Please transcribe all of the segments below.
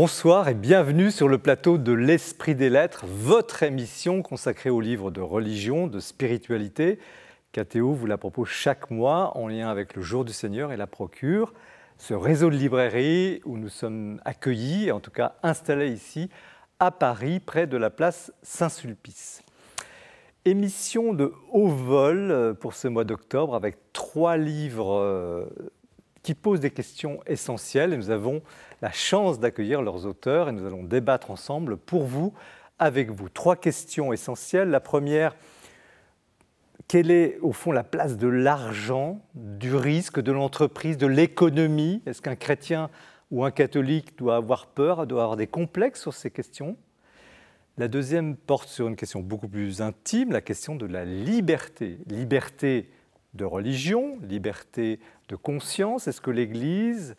Bonsoir et bienvenue sur le plateau de l'Esprit des Lettres, votre émission consacrée aux livres de religion, de spiritualité. KTO vous la propose chaque mois en lien avec le Jour du Seigneur et la Procure, ce réseau de librairies où nous sommes accueillis, en tout cas installés ici à Paris, près de la place Saint-Sulpice. Émission de haut vol euh, pour ce mois d'octobre avec trois livres euh, qui posent des questions essentielles la chance d'accueillir leurs auteurs et nous allons débattre ensemble pour vous, avec vous. Trois questions essentielles. La première, quelle est au fond la place de l'argent, du risque, de l'entreprise, de l'économie? Est-ce qu'un chrétien ou un catholique doit avoir peur, doit avoir des complexes sur ces questions? La deuxième porte sur une question beaucoup plus intime, la question de la liberté. Liberté de religion, liberté de conscience. Est-ce que l'Église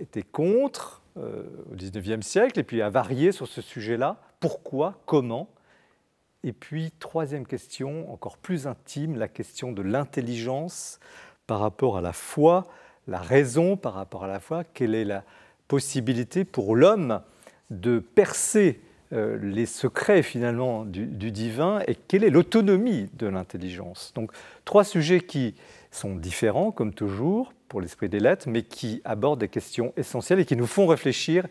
était contre euh, au XIXe siècle et puis a varié sur ce sujet-là. Pourquoi? Comment? Et puis, troisième question, encore plus intime, la question de l'intelligence par rapport à la foi, la raison par rapport à la foi. Quelle est la possibilité pour l'homme de percer euh, les secrets finalement du, du divin? Et quelle est l'autonomie de l'intelligence? Donc, trois sujets qui sont différents, comme toujours, pour l'esprit des lettres, mais qui abordent des questions essentielles et qui nous font réfléchir.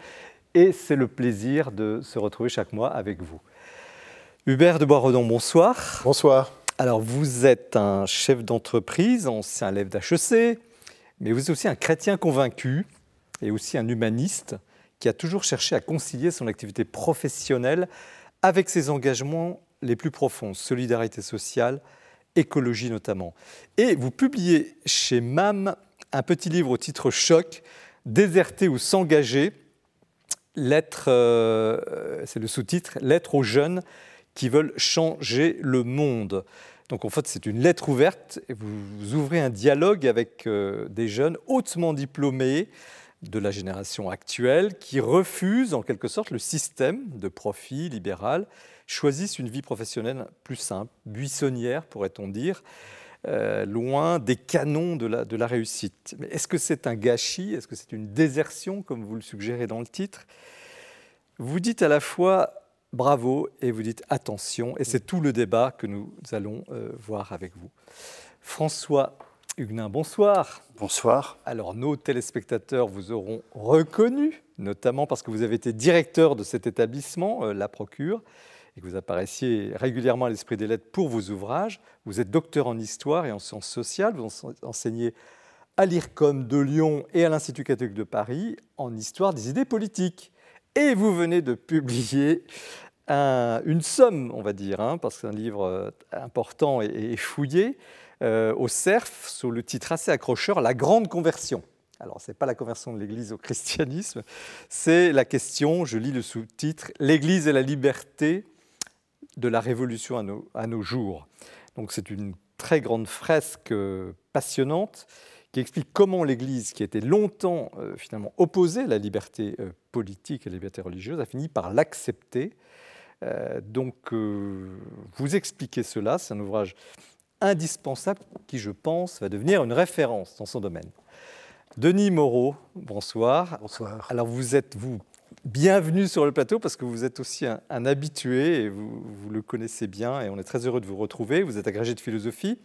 Et c'est le plaisir de se retrouver chaque mois avec vous. Hubert de Boisredon, bonsoir. Bonsoir. Alors, vous êtes un chef d'entreprise, ancien élève d'HEC, mais vous êtes aussi un chrétien convaincu et aussi un humaniste qui a toujours cherché à concilier son activité professionnelle avec ses engagements les plus profonds, solidarité sociale, écologie notamment. Et vous publiez chez MAM un petit livre au titre choc, Déserter ou s'engager, lettre, euh, c'est le sous-titre, Lettre aux jeunes qui veulent changer le monde. Donc en fait, c'est une lettre ouverte et vous, ouvrez un dialogue avec euh, des jeunes hautement diplômés de la génération actuelle qui refusent en quelque sorte le système de profit libéral, choisissent une vie professionnelle plus simple, buissonnière pourrait-on dire, euh, loin des canons de la, de la réussite. Mais est-ce que c'est un gâchis? Est-ce que c'est une désertion, comme vous le suggérez dans le titre? Vous dites à la fois bravo et vous dites attention, et c'est tout le débat que nous allons euh, voir avec vous. François Huguenin, bonsoir. Bonsoir. Alors, nos téléspectateurs vous auront reconnu, notamment parce que vous avez été directeur de cet établissement, euh, La Procure et que vous apparaissiez régulièrement à l'Esprit des Lettres pour vos ouvrages. Vous êtes docteur en histoire et en sciences sociales. Vous enseignez à l'IRCOM de Lyon et à l'Institut catholique de Paris en histoire des idées politiques. Et vous venez de publier une somme, on va dire, hein, parce que c'est un livre euh, important et, fouillé, euh, au CERF, sous le titre assez accrocheur, La Grande Conversion. Alors, ce n'est pas la conversion de l'Église au christianisme, c'est la question, je lis le sous-titre, L'Église et la liberté de la Révolution à nos, jours. Donc c'est une très grande fresque euh, passionnante qui explique comment l'Église, qui était longtemps euh, finalement opposée à la liberté euh, politique et à la liberté religieuse, a fini par l'accepter. donc vous expliquez cela, c'est un ouvrage indispensable qui, je pense, va devenir une référence dans son domaine. Denis Moreau, bonsoir. Bonsoir. Alors vous êtes, vous, bienvenue sur le plateau parce que vous êtes aussi un, habitué et vous, le connaissez bien et on est très heureux de vous retrouver. Vous êtes agrégé de philosophie,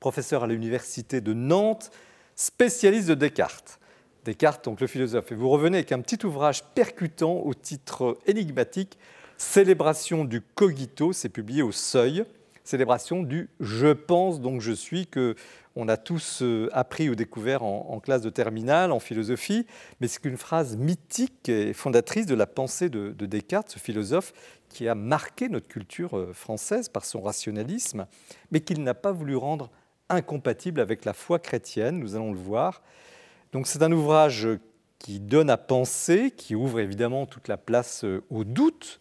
professeur à l'université de Nantes, spécialiste de Descartes. Descartes, donc le philosophe. Et vous revenez avec un petit ouvrage percutant au titre énigmatique Célébration du cogito, c'est publié au Seuil. Célébration du je pense donc je suis que on a tous euh, appris ou découvert en, classe de terminale, en philosophie, mais c'est une phrase mythique et fondatrice de la pensée de, Descartes, ce philosophe qui a marqué notre culture euh, française par son rationalisme, mais qu'il n'a pas voulu rendre incompatible avec la foi chrétienne, nous allons le voir. Donc c'est un ouvrage qui donne à penser, qui ouvre évidemment toute la place euh, au doute,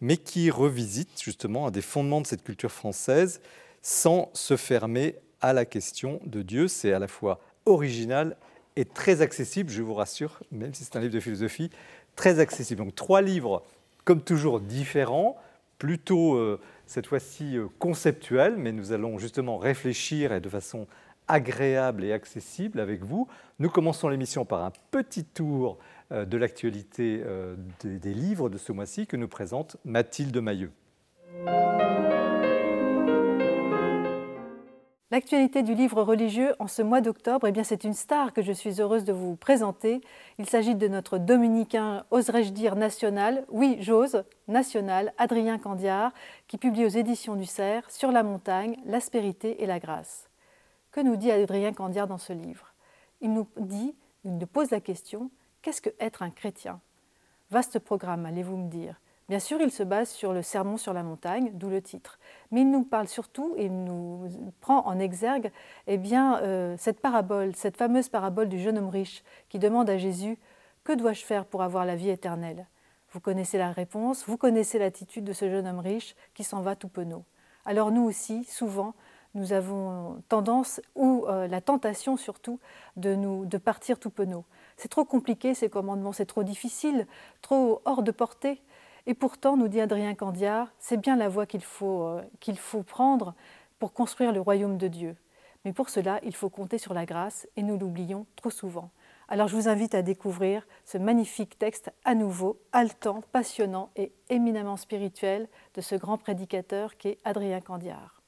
mais qui revisite justement un des fondements de cette culture française sans se fermer à la question de Dieu. C'est à la fois original et très accessible, je vous rassure, même si c'est un livre de philosophie, très accessible. Donc trois livres, comme toujours, différents, plutôt euh, cette fois-ci euh, conceptuels, mais nous allons justement réfléchir et de façon agréable et accessible avec vous. Nous commençons l'émission par un petit tour de l'actualité des livres de ce mois-ci que nous présente Mathilde Mailleux. L'actualité du livre religieux en ce mois d'octobre, eh bien c'est une star que je suis heureuse de vous présenter. Il s'agit de notre dominicain, oserais-je dire national, oui j'ose, national, Adrien Candiard, qui publie aux éditions du Cerf Sur la montagne, l'aspérité et la grâce. Que nous dit Adrien Candiard dans ce livre? Il nous dit, il nous pose la question, qu'est-ce que être un chrétien? Vaste programme, allez-vous me dire. Bien sûr, il se base sur le sermon sur la montagne, d'où le titre. Mais il nous parle surtout et nous prend en exergue eh bien, euh, cette parabole, cette fameuse parabole du jeune homme riche qui demande à Jésus Que dois-je faire pour avoir la vie éternelle? Vous connaissez la réponse, vous connaissez l'attitude de ce jeune homme riche qui s'en va tout penaud. Alors nous aussi, souvent, nous avons tendance, ou euh, la tentation surtout, de, nous, de partir tout penaud. C'est trop compliqué ces commandements, c'est trop difficile, trop hors de portée. Et pourtant, nous dit Adrien Candiard, c'est bien la voie qu'il faut, euh, qu'il faut prendre pour construire le royaume de Dieu. Mais pour cela, il faut compter sur la grâce et nous l'oublions trop souvent. Alors je vous invite à découvrir ce magnifique texte à nouveau, haletant, passionnant et éminemment spirituel de ce grand prédicateur qui est Adrien Candiard.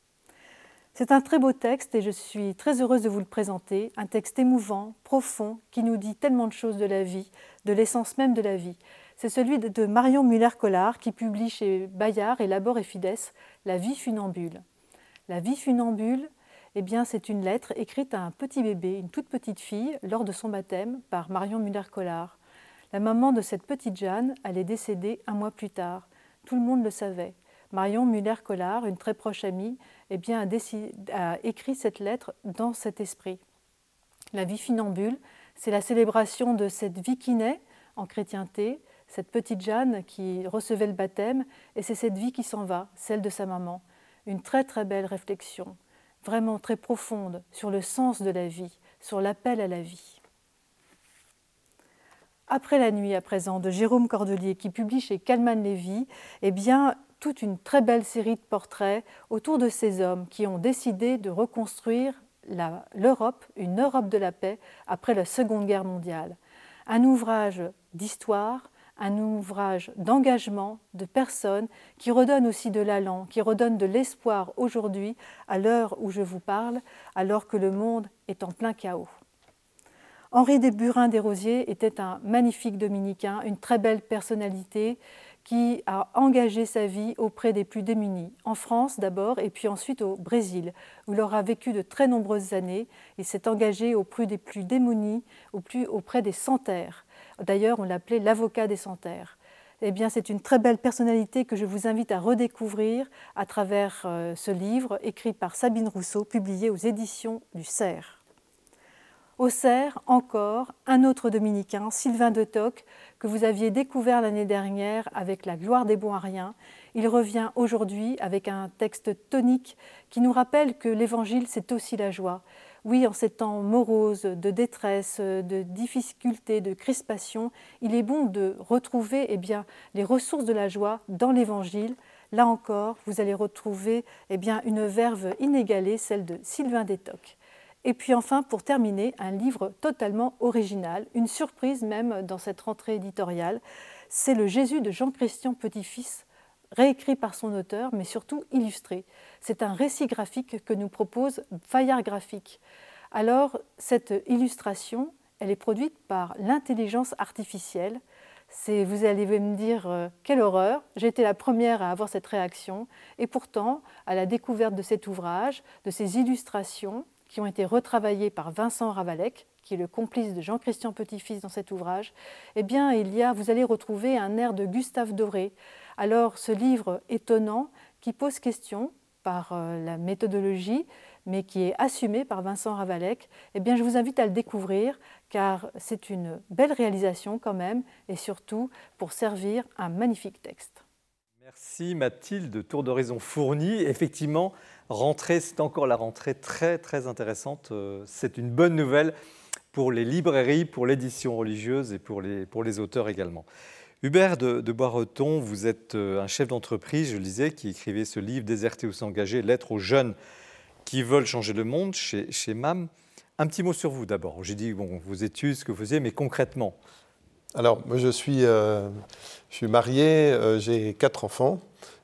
C'est un très beau texte et je suis très heureuse de vous le présenter, un texte émouvant, profond, qui nous dit tellement de choses de la vie, de l'essence même de la vie c'est celui de Marion Muller-Collard qui publie chez Bayard et Labor et Fides La vie funambule. La vie funambule, eh bien, c'est une lettre écrite à un petit bébé, une toute petite fille, lors de son baptême par Marion Muller-Collard. La maman de cette petite Jeanne allait décéder un mois plus tard. Tout le monde le savait. Marion Muller-Collard, une très proche amie, eh a écrit cette lettre dans cet esprit. La vie funambule, c'est la célébration de cette vie qui naît en chrétienté, cette petite Jeanne qui recevait le baptême, et c'est cette vie qui s'en va, celle de sa maman. Une très très belle réflexion, vraiment très profonde sur le sens de la vie, sur l'appel à la vie. Après la nuit à présent de Jérôme Cordelier qui publie chez Calman Lévy, eh bien toute une très belle série de portraits autour de ces hommes qui ont décidé de reconstruire l'Europe, une Europe de la paix après la Seconde Guerre mondiale. Un ouvrage d'histoire, un ouvrage d'engagement de personnes qui redonne aussi de l'allant, qui redonne de l'espoir aujourd'hui, à l'heure où je vous parle, alors que le monde est en plein chaos. Henri Desburins Desrosiers était un magnifique dominicain, une très belle personnalité qui a engagé sa vie auprès des plus démunis, en France d'abord et puis ensuite au Brésil, où il aura vécu de très nombreuses années et s'est engagé auprès des plus démunis, auprès des santerres. D'ailleurs, on l'appelait l'avocat des santerres. Eh bien, c'est une très belle personnalité que je vous invite à redécouvrir à travers euh, ce livre écrit par Sabine Rousseau, publié aux éditions du Cerf. Au Cerf, encore, un autre dominicain, Sylvain de Toc, que vous aviez découvert l'année dernière avec La gloire des Boariens. Il revient aujourd'hui avec un texte tonique qui nous rappelle que l'Évangile, c'est aussi la joie oui, en ces temps moroses, de détresse, de difficultés, de crispation, il est bon de retrouver eh bien, les ressources de la joie dans l'Évangile. Là encore, vous allez retrouver eh bien, une verve inégalée, celle de Sylvain Détoc. Et puis enfin, pour terminer, un livre totalement original, une surprise même dans cette rentrée éditoriale, c'est le Jésus de Jean-Christian Petit-Fils, réécrit par son auteur, mais surtout illustré. C'est un récit graphique que nous propose Fayard Graphique. Alors, cette illustration, elle est produite par l'intelligence artificielle. C'est, vous allez me dire, euh, quelle horreur, j'ai été la première à avoir cette réaction. Et pourtant, à la découverte de cet ouvrage, de ces illustrations qui ont été retravaillées par Vincent Ravalec, qui est le complice de Jean-Christian Petit-Fils dans cet ouvrage, eh bien, il y a, vous allez retrouver un air de Gustave Doré. Alors, ce livre étonnant qui pose question par euh, la méthodologie, mais qui est assumé par Vincent Ravalec, eh bien, je vous invite à le découvrir car c'est une belle réalisation quand même et surtout pour servir un magnifique texte. Merci Mathilde, tour d'horizon fourni. Effectivement, rentrée, c'est encore la rentrée très très intéressante. Euh, c'est une bonne nouvelle pour les librairies, pour l'édition religieuse et pour les, pour les auteurs également. Hubert de, Boisreton, vous êtes euh, un chef d'entreprise, je le disais, qui écrivait ce livre Déserté ou s'engager, lettre aux jeunes qui veulent changer le monde chez, MAM. Un petit mot sur vous d'abord. J'ai dit bon, vos études, ce que vous faisiez, mais concrètement, Alors, moi, je suis, suis marié, j'ai quatre enfants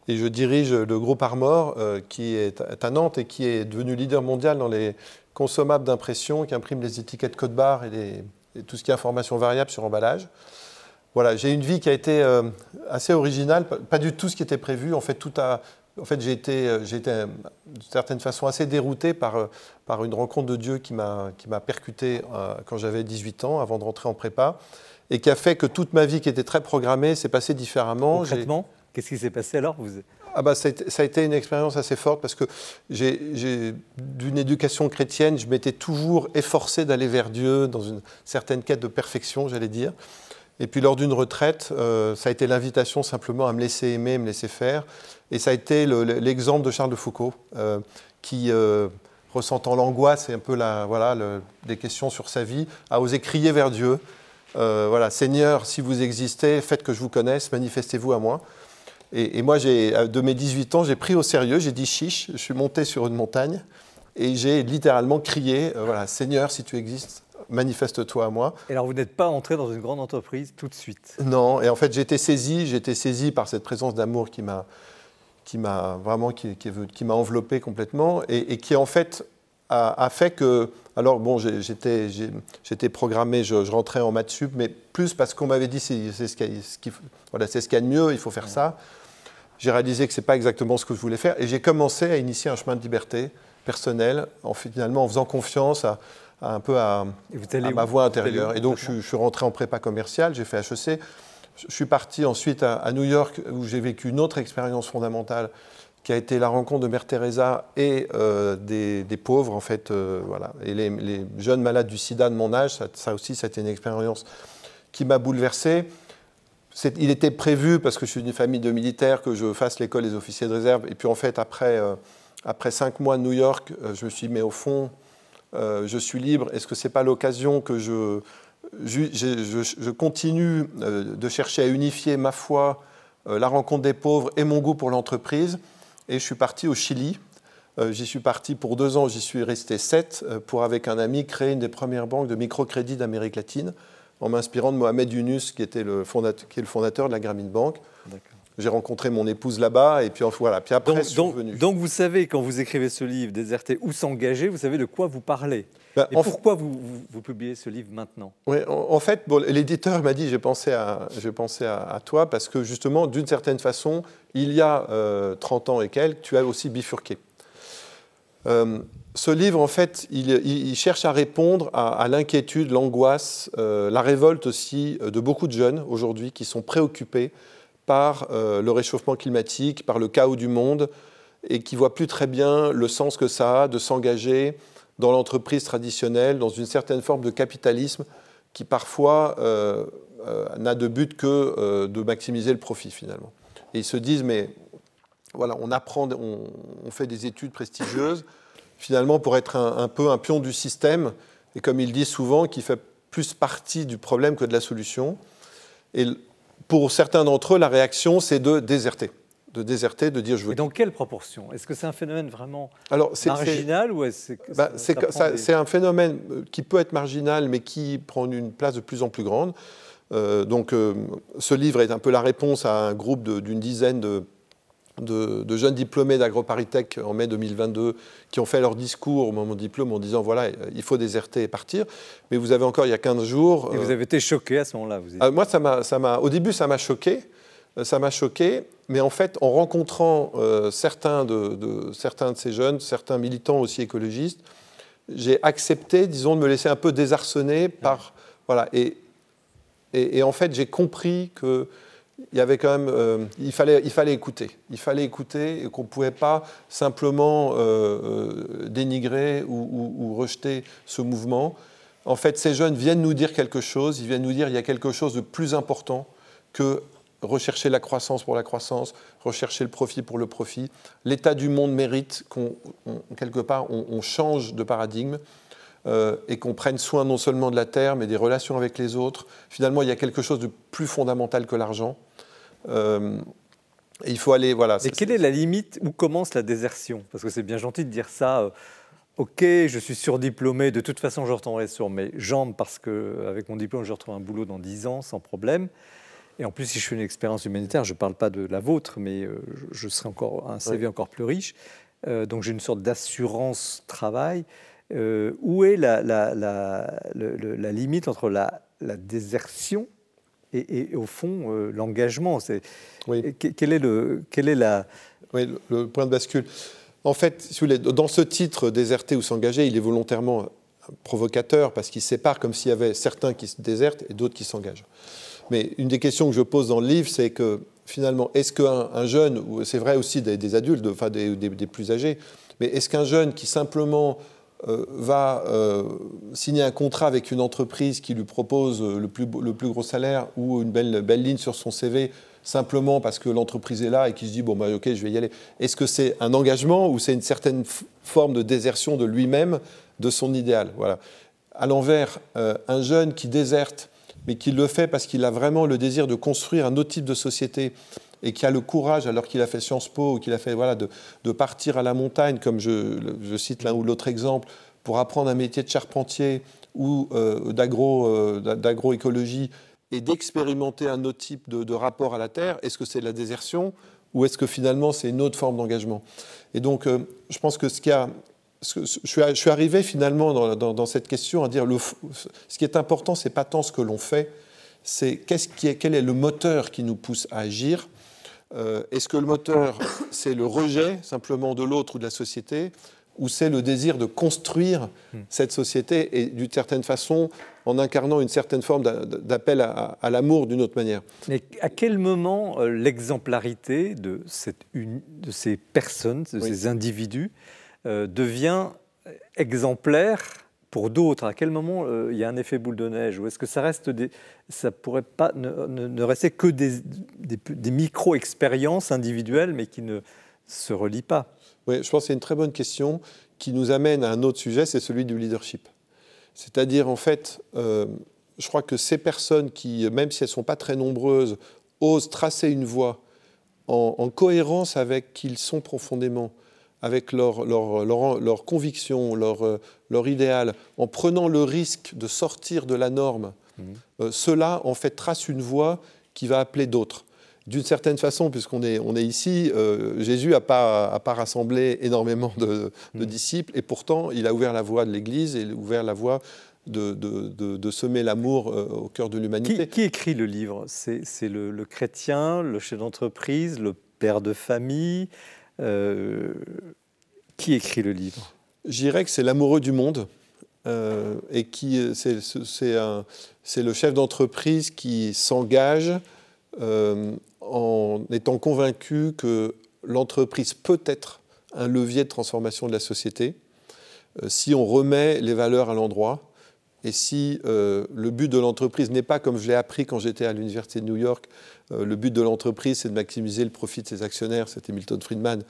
et je dirige le groupe Armor qui est à Nantes et qui est devenu leader mondial dans les consommables d'impression, qui imprime les étiquettes code barre et, tout ce qui est information variable sur emballage. Voilà, j'ai une vie qui a été assez originale, pas du tout ce qui était prévu. En fait, tout a, en fait, j'ai été, euh, été euh, d'une certaine façon assez dérouté par, euh, par une rencontre de Dieu qui m'a percuté quand j'avais 18 ans, avant de rentrer en prépa, et qui a fait que toute ma vie qui était très programmée s'est passée différemment. Concrètement, qu'est-ce qui s'est passé alors? Vous... Ah bah, ça, a été, une expérience assez forte parce que j'ai d'une éducation chrétienne, je m'étais toujours efforcé d'aller vers Dieu dans une certaine quête de perfection, j'allais dire. Et puis lors d'une retraite, ça a été l'invitation simplement à me laisser aimer, me laisser faire. Et ça a été l'exemple de Charles de Foucault, euh, qui, euh, ressentant l'angoisse et un peu voilà, des questions sur sa vie, a osé crier vers Dieu. Euh, voilà, Seigneur, si vous existez, faites que je vous connaisse, manifestez-vous à moi. Et, moi, de mes 18 ans, j'ai pris au sérieux, j'ai dit chiche, je suis monté sur une montagne et j'ai littéralement crié, voilà, Seigneur, si tu existes, manifeste-toi à moi. Et alors vous n'êtes pas entré dans une grande entreprise tout de suite? Non, et en fait j'étais saisi, j'étais saisi par cette présence d'amour qui m'a qui m'a vraiment qui, qui, m'a enveloppé complètement et, qui en fait a, fait que alors bon j'étais j'étais programmé je, rentrais en maths sup mais plus parce qu'on m'avait dit c'est ce qu'il voilà c'est ce qu'il y a de mieux il faut faire ça. J'ai réalisé que c'est pas exactement ce que je voulais faire et j'ai commencé à initier un chemin de liberté personnelle en finalement en faisant confiance à, un peu à, ma voix intérieure et donc je, je, suis rentré en prépa commerciale j'ai fait HEC je suis parti ensuite à, New York où j'ai vécu une autre expérience fondamentale qui a été la rencontre de Mère Teresa et euh, des, pauvres, en fait, euh, voilà, et les, jeunes malades du sida de mon âge. Ça, ça aussi, c'était une expérience qui m'a bouleversé. Il était prévu, parce que je suis d'une famille de militaires, que je fasse l'école des officiers de réserve. Et puis, en fait, après, euh, après cinq mois de New York, je me suis dit, mais au fond, je suis libre. Est-ce que ce n'est pas l'occasion que je je, continue euh, de chercher à unifier ma foi, euh, la rencontre des pauvres et mon goût pour l'entreprise? Et je suis parti au Chili. Euh, j'y suis parti pour deux ans, j'y suis resté sept, pour avec un ami créer une des premières banques de microcrédit d'Amérique latine, en m'inspirant de Mohamed Yunus, qui, était le fondateur, est le fondateur de la Grameen Bank. J'ai rencontré mon épouse là-bas, et puis voilà. Puis après, donc, je suis venu. donc vous savez, quand vous écrivez ce livre, Déserter ou s'engager, vous savez de quoi vous parlez. Ben, et pourquoi vous, vous, publiez ce livre maintenant? Oui, en, fait, bon, l'éditeur m'a dit j'ai pensé, à, pensé à, toi parce que justement, d'une certaine façon, il y a 30 euh, ans et quelques, tu as aussi bifurqué. Euh, ce livre, en fait, il, cherche à répondre à, l'inquiétude, l'angoisse, euh, la révolte aussi de beaucoup de jeunes aujourd'hui qui sont préoccupés par le réchauffement climatique, par le chaos du monde, et qui voient plus très bien le sens que ça a de s'engager dans l'entreprise traditionnelle, dans une certaine forme de capitalisme qui parfois euh, euh, n'a de but que euh, de maximiser le profit finalement. Et ils se disent, mais voilà, on apprend, on, fait des études prestigieuses, finalement pour être un, peu un pion du système, et comme ils disent souvent, qui fait plus partie du problème que de la solution. Pour certains d'entre eux, la réaction, c'est de déserter de déserter, de dire je veux. Et dans quelle proportion? Est-ce que c'est un phénomène vraiment Alors, marginal ou est-ce que bah, c'est un phénomène euh, qui peut être marginal, mais qui prend une place de plus en plus grande. Euh, donc, euh, ce livre est un peu la réponse à un groupe d'une dizaine de, de, jeunes diplômés d'AgroParisTech en mai 2022 qui ont fait leur discours au moment du diplôme en disant voilà, il faut déserter et partir. Mais vous avez encore il y a 15 jours. Et vous avez été choqué à ce moment-là vous Moi, ça m'a, au début, ça m'a choqué. Ça m'a choqué mais en fait, en rencontrant euh, certains, de, certains de ces jeunes, certains militants aussi écologistes, j'ai accepté, disons, de me laisser un peu désarçonner par. Voilà. Et, et, en fait, j'ai compris que. Il y avait quand même, euh, il, fallait, il fallait écouter. Il fallait écouter et qu'on ne pouvait pas simplement euh, dénigrer ou, rejeter ce mouvement. En fait, ces jeunes viennent nous dire quelque chose, ils viennent nous dire qu'il y a quelque chose de plus important que rechercher la croissance pour la croissance, rechercher le profit pour le profit. L'état du monde mérite qu'on, quelque part, on, change de paradigme euh, et qu'on prenne soin non seulement de la terre, mais des relations avec les autres. Finalement, il y a quelque chose de plus fondamental que l'argent. Euh, il faut aller, voilà. Et quelle est la limite où commence la désertion? Parce que c'est bien gentil de dire ça. Euh, ok, je suis surdiplômé, de toute façon je retournerai sur mes jambes parce qu'avec mon diplôme je retrouve un boulot dans 10 ans sans problème. Et en plus, si je fais une expérience humanitaire, je ne parle pas de la vôtre, mais euh, je serai encore un CV encore plus riche. Donc j'ai une sorte d'assurance travail. Où est la, la, la, la, limite entre la, désertion et, au fond l'engagement C'est quel est le quel est la oui, le, point de bascule. En fait, dans ce titre, déserter ou s'engager, il est volontairement provocateur parce qu'il sépare comme s'il y avait certains qui se désertent et d'autres qui s'engagent. Mais une des questions que je pose dans le livre, c'est que finalement, est-ce qu'un jeune, c'est vrai aussi des, adultes, enfin des, plus âgés, mais est-ce qu'un jeune qui simplement euh, va euh, signer un contrat avec une entreprise qui lui propose le plus, le plus gros salaire ou une belle, belle ligne sur son CV simplement parce que l'entreprise est là et qui se dit bon bah ok je vais y aller. Est-ce que c'est un engagement ou c'est une certaine forme de désertion de lui-même, de son idéal? Voilà. À l'envers, euh, un jeune qui déserte, mais qui le fait parce qu'il a vraiment le désir de construire un autre type de société et qui a le courage, alors qu'il a fait Sciences Po ou qu'il a fait voilà de, de, partir à la montagne, comme je, cite l'un ou l'autre exemple, pour apprendre un métier de charpentier ou euh, euh d'agroécologie et d'expérimenter un autre type de, rapport à la Terre, est-ce que c'est la désertion ou est-ce que finalement c'est une autre forme d'engagement? Et donc, euh, je pense que ce qui a, je, suis, arrivé finalement dans, cette question à dire le, ce qui est important, c'est pas tant ce que l'on fait, c'est qui est, quel est le moteur qui nous pousse à agir. Euh, est-ce que le moteur, c'est le rejet simplement de l'autre ou de la société, ou c'est le désir de construire hmm. cette société et d'une certaine façon en incarnant une certaine forme d'appel à, l'amour d'une autre manière? Mais à quel moment euh, l'exemplarité de, de, ces personnes, de ces individus, euh, devient exemplaire pour d'autres À quel moment euh, il y a un effet boule de neige? Ou est-ce que ça reste ça pourrait ne, ne, rester que des, micro-expériences individuelles, mais qui ne se relient pas? Oui, je pense que c'est une très bonne question qui nous amène à un autre sujet, c'est celui du leadership. C'est-à-dire, en fait, euh, je crois que ces personnes qui, même si elles ne sont pas très nombreuses, osent tracer une voie en, cohérence avec qui ils sont profondément, avec leur, leur, leur convictions, leur, euh, leur, idéal, en prenant le risque de sortir de la norme, mmh. euh, cela, en fait, trace une voie qui va appeler d'autres d'une certaine façon, puisqu'on est, on est ici, euh, Jésus n'a pas, pas rassemblé énormément de, mm. disciples, et pourtant il a ouvert la voie de l'Église et ouvert la voie de, de, semer l'amour euh, au cœur de l'humanité. Qui, écrit le livre? C'est le, chrétien, le chef d'entreprise, le père de famille euh, Qui écrit le livre? Je dirais que c'est l'amoureux du monde. et qui c'est le chef d'entreprise qui s'engage en étant convaincu que l'entreprise peut être un levier de transformation de la société euh, si on remet les valeurs à l'endroit et si euh, le but de l'entreprise n'est pas, comme je l'ai appris quand j'étais à l'Université de New York, euh, le but de l'entreprise c'est de maximiser le profit de ses actionnaires, c'était Milton Friedman,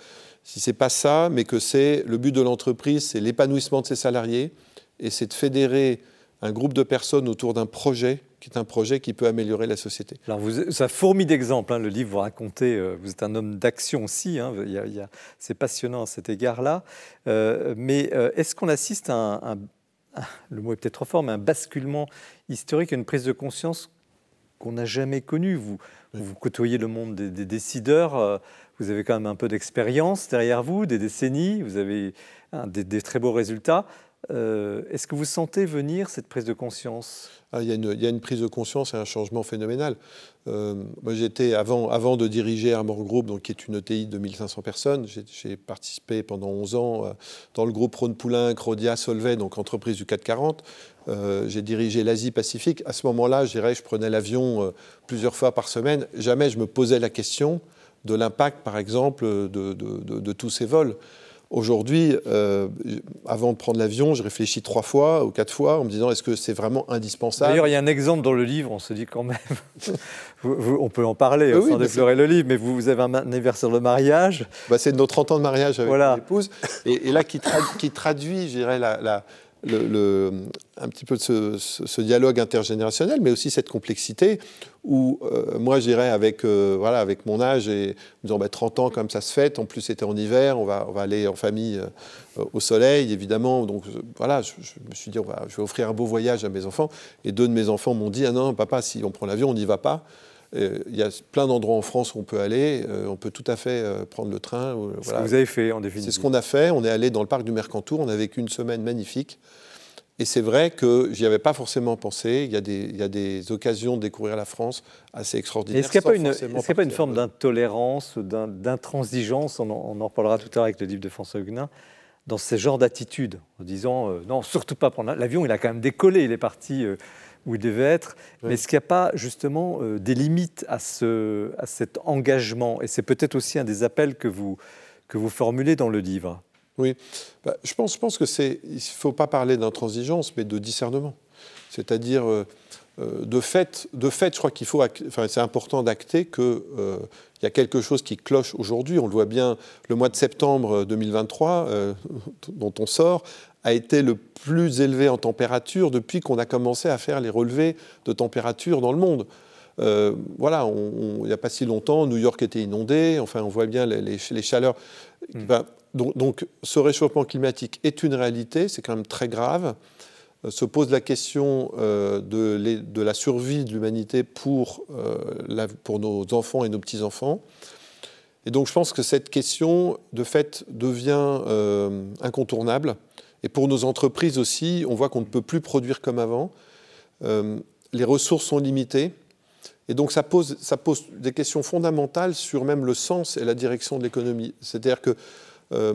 si c'est pas ça, mais que c'est le but de l'entreprise, c'est l'épanouissement de ses salariés et c'est de fédérer un groupe de personnes autour d'un projet qui est un projet qui peut améliorer la société. Alors vous, ça fourmille d'exemples, hein, le livre vous racontez, euh, vous êtes un homme d'action aussi, hein, c'est passionnant à cet égard-là, euh, mais euh, est-ce qu'on assiste à un, le mot est peut-être trop fort, mais un basculement historique, une prise de conscience qu'on n'a jamais connue vous, vous côtoyez le monde des, décideurs, vous avez quand même un peu d'expérience derrière vous, des décennies, vous avez des, des très beaux résultats. Euh, est-ce que vous sentez venir cette prise de conscience? Ah, il, y a une, prise de conscience et un changement phénoménal. Euh, moi, j'étais avant, de diriger Armor Group, donc, qui est une ETI de 1500 personnes. J'ai participé pendant 11 ans euh, dans le groupe Rhône-Poulain, Crodia, Solvay, donc entreprise du 440. J'ai dirigé l'Asie-Pacifique. À ce moment-là, je dirais, je prenais l'avion plusieurs fois par semaine. Jamais je me posais la question de l'impact, par exemple, de tous ces vols. Aujourd'hui, euh, avant de prendre l'avion, je réfléchis trois fois ou quatre fois en me disant est-ce que c'est vraiment indispensable? D'ailleurs, il y a un exemple dans le livre, on se dit quand même, on peut en parler sans déflorer le livre, mais vous, avez un anniversaire de mariage. Bah, c'est nos 30 ans de mariage avec mon épouse. Et, là, qui, traduit, je dirais, la, un petit peu ce, dialogue intergénérationnel, mais aussi cette complexité où euh, moi j'irais avec, euh, voilà, avec mon âge et me disant 30 bah, ans comme ça se fait, en plus c'était en hiver, on va, on va aller en famille euh, au soleil évidemment, donc voilà, je, me suis dit je vais offrir un beau voyage à mes enfants. Et deux de mes enfants m'ont dit ah non papa si on prend l'avion on n'y va pas. Il y a plein d'endroits en France où on peut aller. on peut tout à fait prendre le train. Ce que vous avez fait en définitive. C'est ce qu'on a fait. On est allé dans le parc du Mercantour. On a vécu une semaine magnifique. Et c'est vrai que j'y avais pas forcément pensé. Il y, a des, il y, a des, occasions de découvrir la France assez extraordinaires. Est-ce qu'il n'y a, pas une, forme d'intolérance, d'intransigeance on, on, en reparlera tout à l'heure avec le livre de François Huguenin, dans ces genres d'attitudes, en disant euh, non, surtout pas prendre l'avion, il a quand même décollé, il est parti euh, où il devait être. Mais est-ce qu'il n'y a pas justement euh, des limites à, ce, à cet engagement? Et c'est peut-être aussi un des appels que vous, que vous formulez dans le livre. Oui, bah, je, pense, je pense que c'est, il ne faut pas parler d'intransigeance, mais de discernement. C'est-à-dire, euh, euh, de, fait, de fait, je crois qu'il faut, enfin, c'est important d'acter qu'il euh, y a quelque chose qui cloche aujourd'hui. On le voit bien, le mois de septembre 2023, dont on sort, a été le plus élevé en température depuis qu'on a commencé à faire les relevés de température dans le monde. voilà, il n'y a pas si longtemps, New York était inondé, enfin on voit bien les, les, chaleurs. Hmm. Ben, donc, ce réchauffement climatique est une réalité, c'est quand même très grave. Euh, se pose la question euh, de, la survie de l'humanité pour, euh, pour nos enfants et nos petits-enfants. Et donc je pense que cette question, de fait, devient incontournable. Et pour nos entreprises aussi, on voit qu'on ne peut plus produire comme avant. les ressources sont limitées. Et donc ça pose, ça pose des questions fondamentales sur même le sens et la direction de l'économie. C'est-à-dire que euh,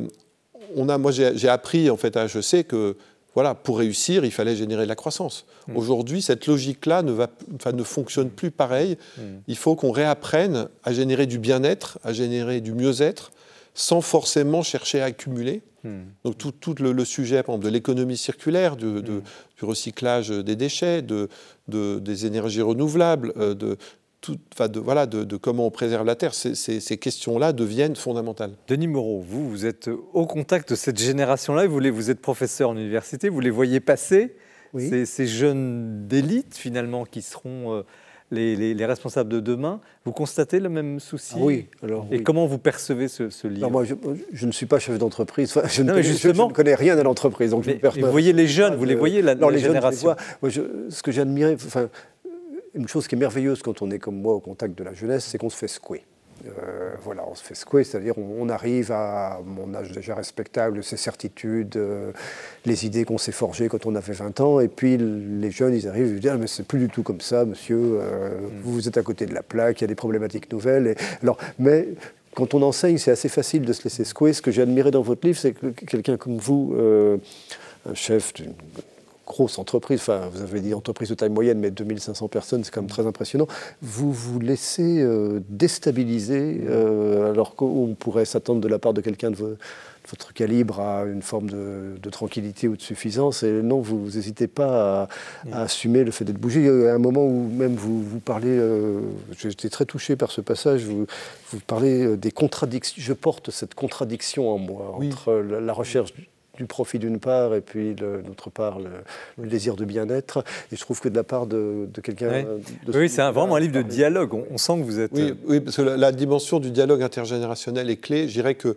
on a, moi, j'ai appris en fait à HEC que voilà, pour réussir, il fallait générer de la croissance. Hmm. Aujourd'hui, cette logique-là ne, va, enfin, ne fonctionne plus pareil. Hmm. Il faut qu'on réapprenne à générer du bien-être, à générer du mieux-être, sans forcément chercher à accumuler. Hmm. Donc tout, tout le, sujet, par exemple, de l'économie circulaire, du, du, recyclage des déchets, de, de, des énergies renouvelables, euh, de, de, voilà, de, comment on préserve la Terre. Ces, questions-là deviennent fondamentales. Denis Moreau, vous, vous êtes au contact de cette génération-là, vous, vous êtes professeur en université, vous les voyez passer, ces, jeunes d'élite finalement qui seront... Euh, les, responsables de demain, vous constatez le même souci Oui. Alors, Et comment vous percevez ce, livre moi, je, ne suis pas chef d'entreprise. je, ne connais, rien à l'entreprise. Donc vous voyez les jeunes, vous les voyez, la, les génération. ce que admiré, enfin, une chose qui est merveilleuse quand on est comme moi au contact de la jeunesse, c'est qu'on se fait secouer. Euh, voilà, on se fait secouer, c'est-à-dire on, arrive à mon âge déjà respectable, ses certitudes, euh, les idées qu'on s'est forgées quand on avait 20 ans, et puis les jeunes, ils arrivent, ils disent ah, mais c'est plus du tout comme ça, monsieur, euh, mm. vous êtes à côté de la plaque, il y a des problématiques nouvelles. Et, alors, mais quand on enseigne, c'est assez facile de se laisser secouer. Ce que j'ai admiré dans votre livre, c'est que quelqu'un comme vous, un chef d'une grosse entreprise, enfin vous avez dit entreprise de taille moyenne, mais 2500 personnes, c'est quand même très impressionnant, vous vous laissez euh, déstabiliser euh, alors qu'on pourrait s'attendre de la part de quelqu'un de, votre calibre à une forme de, tranquillité ou de suffisance. Et non, vous n'hésitez pas à, assumer le fait d'être bougé. Il y a un moment où même vous, vous parlez, euh, j'étais très touché par ce passage, vous, vous parlez des contradictions, je porte cette contradiction en moi entre la recherche du profit d'une part et puis d'autre part le, désir de bien-être. Et je trouve que de la part de, quelqu'un... Oui, c'est vraiment un livre de dialogue. On, sent que vous êtes... Oui, oui parce que la, dimension du dialogue intergénérationnel est clé. Je dirais que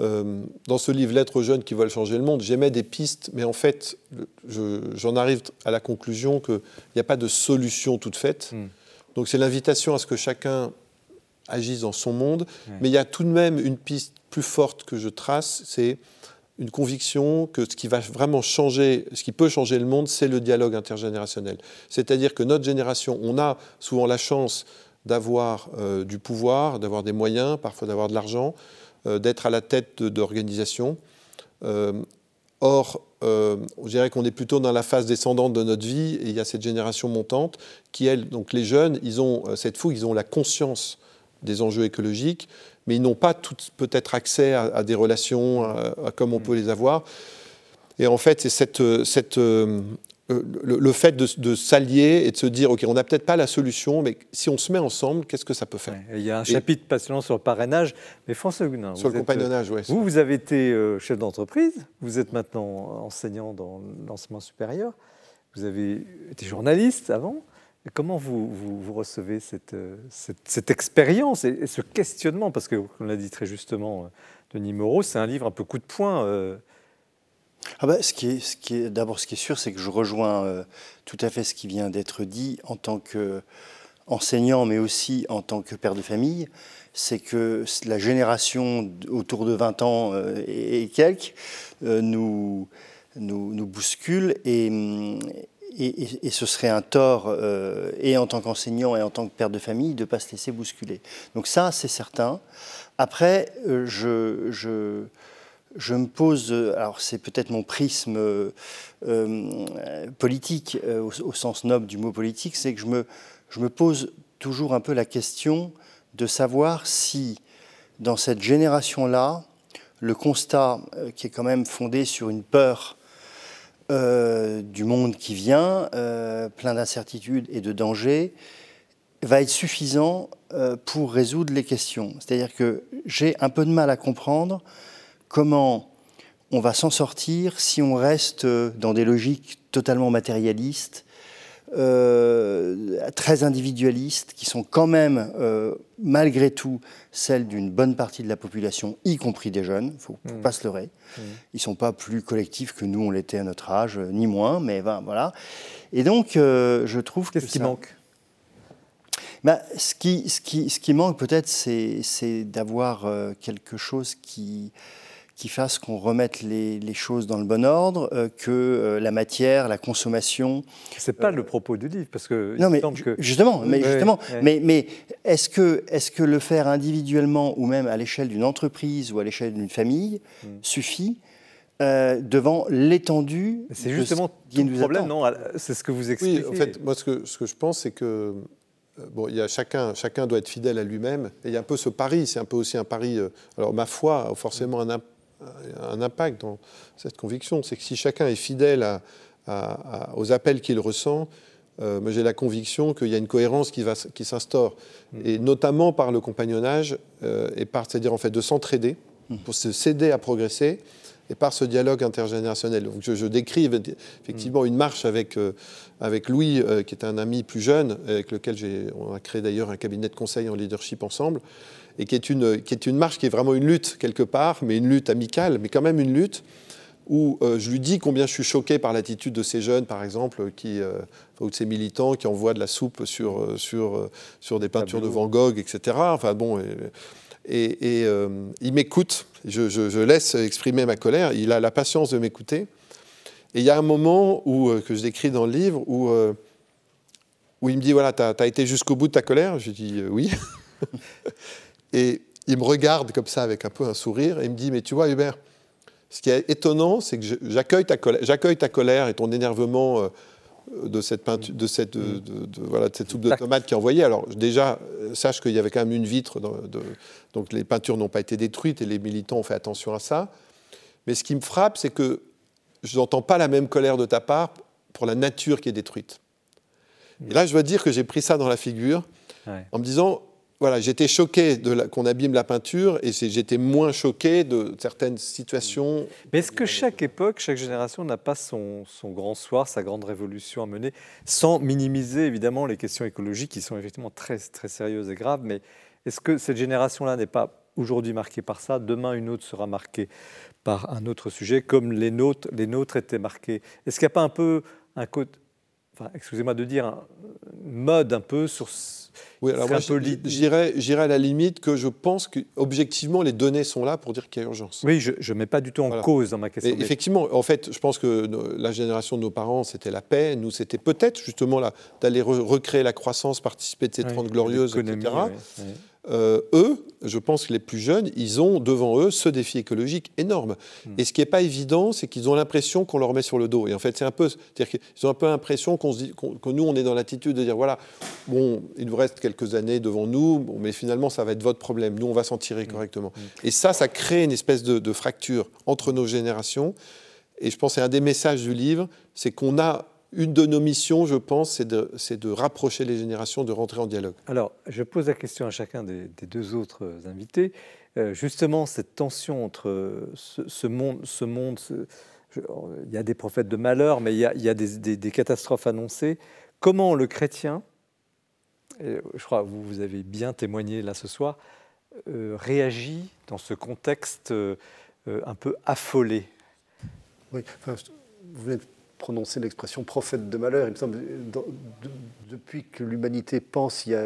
euh, dans ce livre Lettres aux jeunes qui veulent changer le monde, j'émets des pistes, mais en fait, j'en arrive à la conclusion qu'il n'y a pas de solution toute faite. Hmm. Donc c'est l'invitation à ce que chacun agisse dans son monde, mais il y a tout de même une piste plus forte que je trace, c'est une conviction que ce qui va vraiment changer, ce qui peut changer le monde, c'est le dialogue intergénérationnel. C'est-à-dire que notre génération, on a souvent la chance d'avoir euh, du pouvoir, d'avoir des moyens, parfois d'avoir de l'argent, euh, d'être à la tête d'organisations. Euh, or, je dirais qu'on est plutôt dans la phase descendante de notre vie, et il y a cette génération montante qui, elle, donc les jeunes, ils ont cette fougue, ils ont la conscience des enjeux écologiques, mais ils n'ont pas peut-être accès à, des relations comme on mm. peut les avoir. Et en fait, c'est cette, cette, euh, le, fait de, s'allier et de se dire, OK, on n'a peut-être pas la solution, mais si on se met ensemble, qu'est-ce que ça peut faire? Il y a un chapitre passionnant sur le parrainage, mais François Huguenin. Sur le compagnonnage, oui. Vous, vous avez été euh, chef d'entreprise, vous êtes maintenant enseignant dans l'enseignement supérieur, vous avez été journaliste avant. Comment vous, vous, recevez cette, euh, cette, expérience et, ce questionnement? Parce que, comme l'a dit très justement Denis Moreau, c'est un livre un peu coup de poing. Ah bah, ce qui est, ce qui est, d'abord, ce qui est sûr, c'est que je rejoins euh, tout à fait ce qui vient d'être dit en tant qu'enseignant, mais aussi en tant que père de famille. C'est que la génération autour de 20 ans euh, et, quelques euh, nous, nous, nous, bouscule et, et, ce serait un tort, et en tant qu'enseignant et en tant que père de famille, de ne pas se laisser bousculer. Donc ça, c'est certain. Après, je, je je me pose, alors c'est peut-être mon prisme euh, euh, politique euh, au, sens noble du mot politique, c'est que je me, je me pose toujours un peu la question de savoir si dans cette génération-là, le constat qui est quand même fondé sur une peur du monde qui vient, plein d'incertitudes et de dangers, va être suffisant pour résoudre les questions. C'est-à-dire que j'ai un peu de mal à comprendre comment on va s'en sortir si on reste dans des logiques totalement matérialistes, euh, très individualistes, qui sont quand même, euh, malgré tout, celles d'une bonne partie de la population, y compris des jeunes, il ne faut mmh. pas se leurrer. Mmh. Ils ne sont pas plus collectifs que nous, on l'était à notre âge, ni moins, mais ben, voilà. Et donc, euh, je trouve Qu'est-ce qui manque? Bah, ce, qui, ce, qui, ce qui manque peut-être, c'est d'avoir quelque chose qui qui fasse qu'on remette les, choses dans le bon ordre, euh, que euh, la matière, la consommation. C'est pas le propos du livre, parce que non, mais justement, mais justement, mais, mais est-ce que est-ce que le faire individuellement ou même à l'échelle d'une entreprise ou à l'échelle d'une famille hmm. suffit euh, devant l'étendue C'est justement tout le problème, non C'est ce que vous expliquez. Oui, en fait, moi, ce que, ce que je pense, c'est que bon, il y a chacun, chacun doit être fidèle à lui-même. Et il y a un peu ce pari, c'est un peu aussi un pari. alors, ma foi a forcément un, un impact dans cette conviction. C'est que si chacun est fidèle aux appels qu'il ressent, euh, j'ai la conviction qu'il y a une cohérence qui, qui s'instaure, mm. et notamment par le compagnonnage, euh, et par, c'est-à-dire en fait de s'entraider, mm. pour se céder à progresser, et par ce dialogue intergénérationnel. Donc je, décris effectivement mm. une marche avec, euh, avec Louis, qui est un ami plus jeune, avec lequel on a créé d'ailleurs un cabinet de conseil en leadership ensemble et qui est, une, qui est une marche qui est vraiment une lutte quelque part, mais une lutte amicale, mais quand même une lutte où euh, je lui dis combien je suis choqué par l'attitude de ces jeunes, par exemple, qui, euh, ou de ces militants qui envoient de la soupe sur, euh, sur, sur des peintures de Van Gogh, etc. Enfin bon, et, et, il m'écoute, je, je, laisse exprimer ma colère, il a la patience de m'écouter. Et il y a un moment où, que je décris dans le livre où, où il me dit, voilà, tu as, as, été jusqu'au bout de ta colère? Je dis, oui. Et il me regarde comme ça avec un peu un sourire et il me dit, mais tu vois Hubert, ce qui est étonnant, c'est que j'accueille ta, colère, ta colère et ton énervement euh, de cette, peinture, de cette, de, voilà, de cette soupe de tomate qui est envoyée. Alors déjà, sache qu'il y avait quand même une vitre, donc les peintures n'ont pas été détruites et les militants ont fait attention à ça. Mais ce qui me frappe, c'est que je n'entends pas la même colère de ta part pour la nature qui est détruite. Et là, je dois dire que j'ai pris ça dans la figure en me disant, voilà, j'étais choqué qu'on abîme la peinture et j'étais moins choqué de certaines situations. Mais est-ce que chaque époque, chaque génération n'a pas son, grand soir, sa grande révolution à mener, sans minimiser évidemment les questions écologiques qui sont effectivement très, très sérieuses et graves Mais est-ce que cette génération-là n'est pas aujourd'hui marquée par ça? Demain, une autre sera marquée par un autre sujet, comme les nôtres, les nôtres étaient marqués. Est-ce qu'il n'y a pas un peu un côté, excusez-moi de dire, un mode un peu sur oui, alors moi, j'irais à la limite que je pense qu'objectivement, les données sont là pour dire qu'il y a urgence. Oui, je ne mets pas du tout en cause dans ma question. Effectivement, en fait, je pense que la génération de nos parents, c'était la paix. Nous, c'était peut-être justement d'aller recréer la croissance, participer de ces 30 glorieuses, etc. Euh, eux, je pense que les plus jeunes, ils ont devant eux ce défi écologique énorme. Hmm. Et ce qui n'est pas évident, c'est qu'ils ont l'impression qu'on leur met sur le dos. Et en fait, c'est un peu, c'est-à-dire qu'ils ont un peu l'impression qu'on se dit, que nous, on est dans l'attitude de dire, voilà, bon, il nous reste quelques années devant nous, mais finalement, ça va être votre problème. Nous, on va s'en tirer hmm. correctement. Hmm. Et ça, ça crée une espèce de, de fracture entre nos générations. Et je pense que c'est un des messages du livre, c'est qu'on a une de nos missions, je pense, c'est de, de, rapprocher les générations, de rentrer en dialogue. Alors, je pose la question à chacun des, deux autres invités. Euh, justement, cette tension entre ce, monde, ce monde il y a des prophètes de malheur, mais il y a, il y a des, des, catastrophes annoncées. Comment le chrétien, je crois que vous, vous avez bien témoigné là ce soir, euh, réagit dans ce contexte euh, un peu affolé? Oui, enfin, vous venez prononcer l'expression prophète de malheur. Il me depuis que l'humanité pense, il y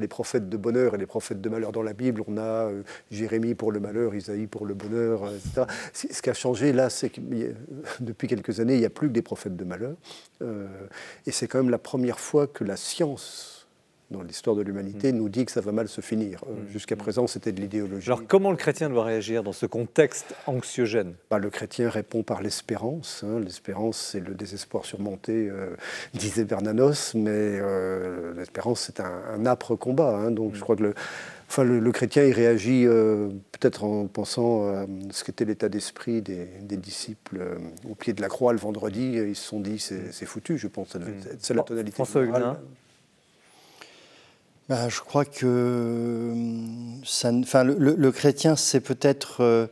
les prophètes de bonheur et les prophètes de malheur dans la Bible. On a euh, Jérémie pour le malheur, Isaïe pour le bonheur, etc. Ce qui a changé là, c'est que depuis quelques années, il n'y a plus que des prophètes de malheur. et c'est quand même la première fois que la science dans l'histoire de l'humanité, mm. nous dit que ça va mal se finir. Euh, mm. Jusqu'à présent, c'était de l'idéologie. Alors comment le chrétien doit réagir dans ce contexte anxiogène? Bah, Le chrétien répond par l'espérance. Hein. L'espérance, c'est le désespoir surmonté, euh, disait Bernanos, mais euh, l'espérance, c'est un, âpre combat. Hein. Donc je mm. crois que le, enfin, le, chrétien, il réagit peut-être en pensant à ce qu'était l'état d'esprit des, disciples au pied de la croix le vendredi. Ils se sont dit, c'est foutu, je pense. C'est la tonalité. François bah, je crois que ça, enfin, le, chrétien, c'est peut-être, euh,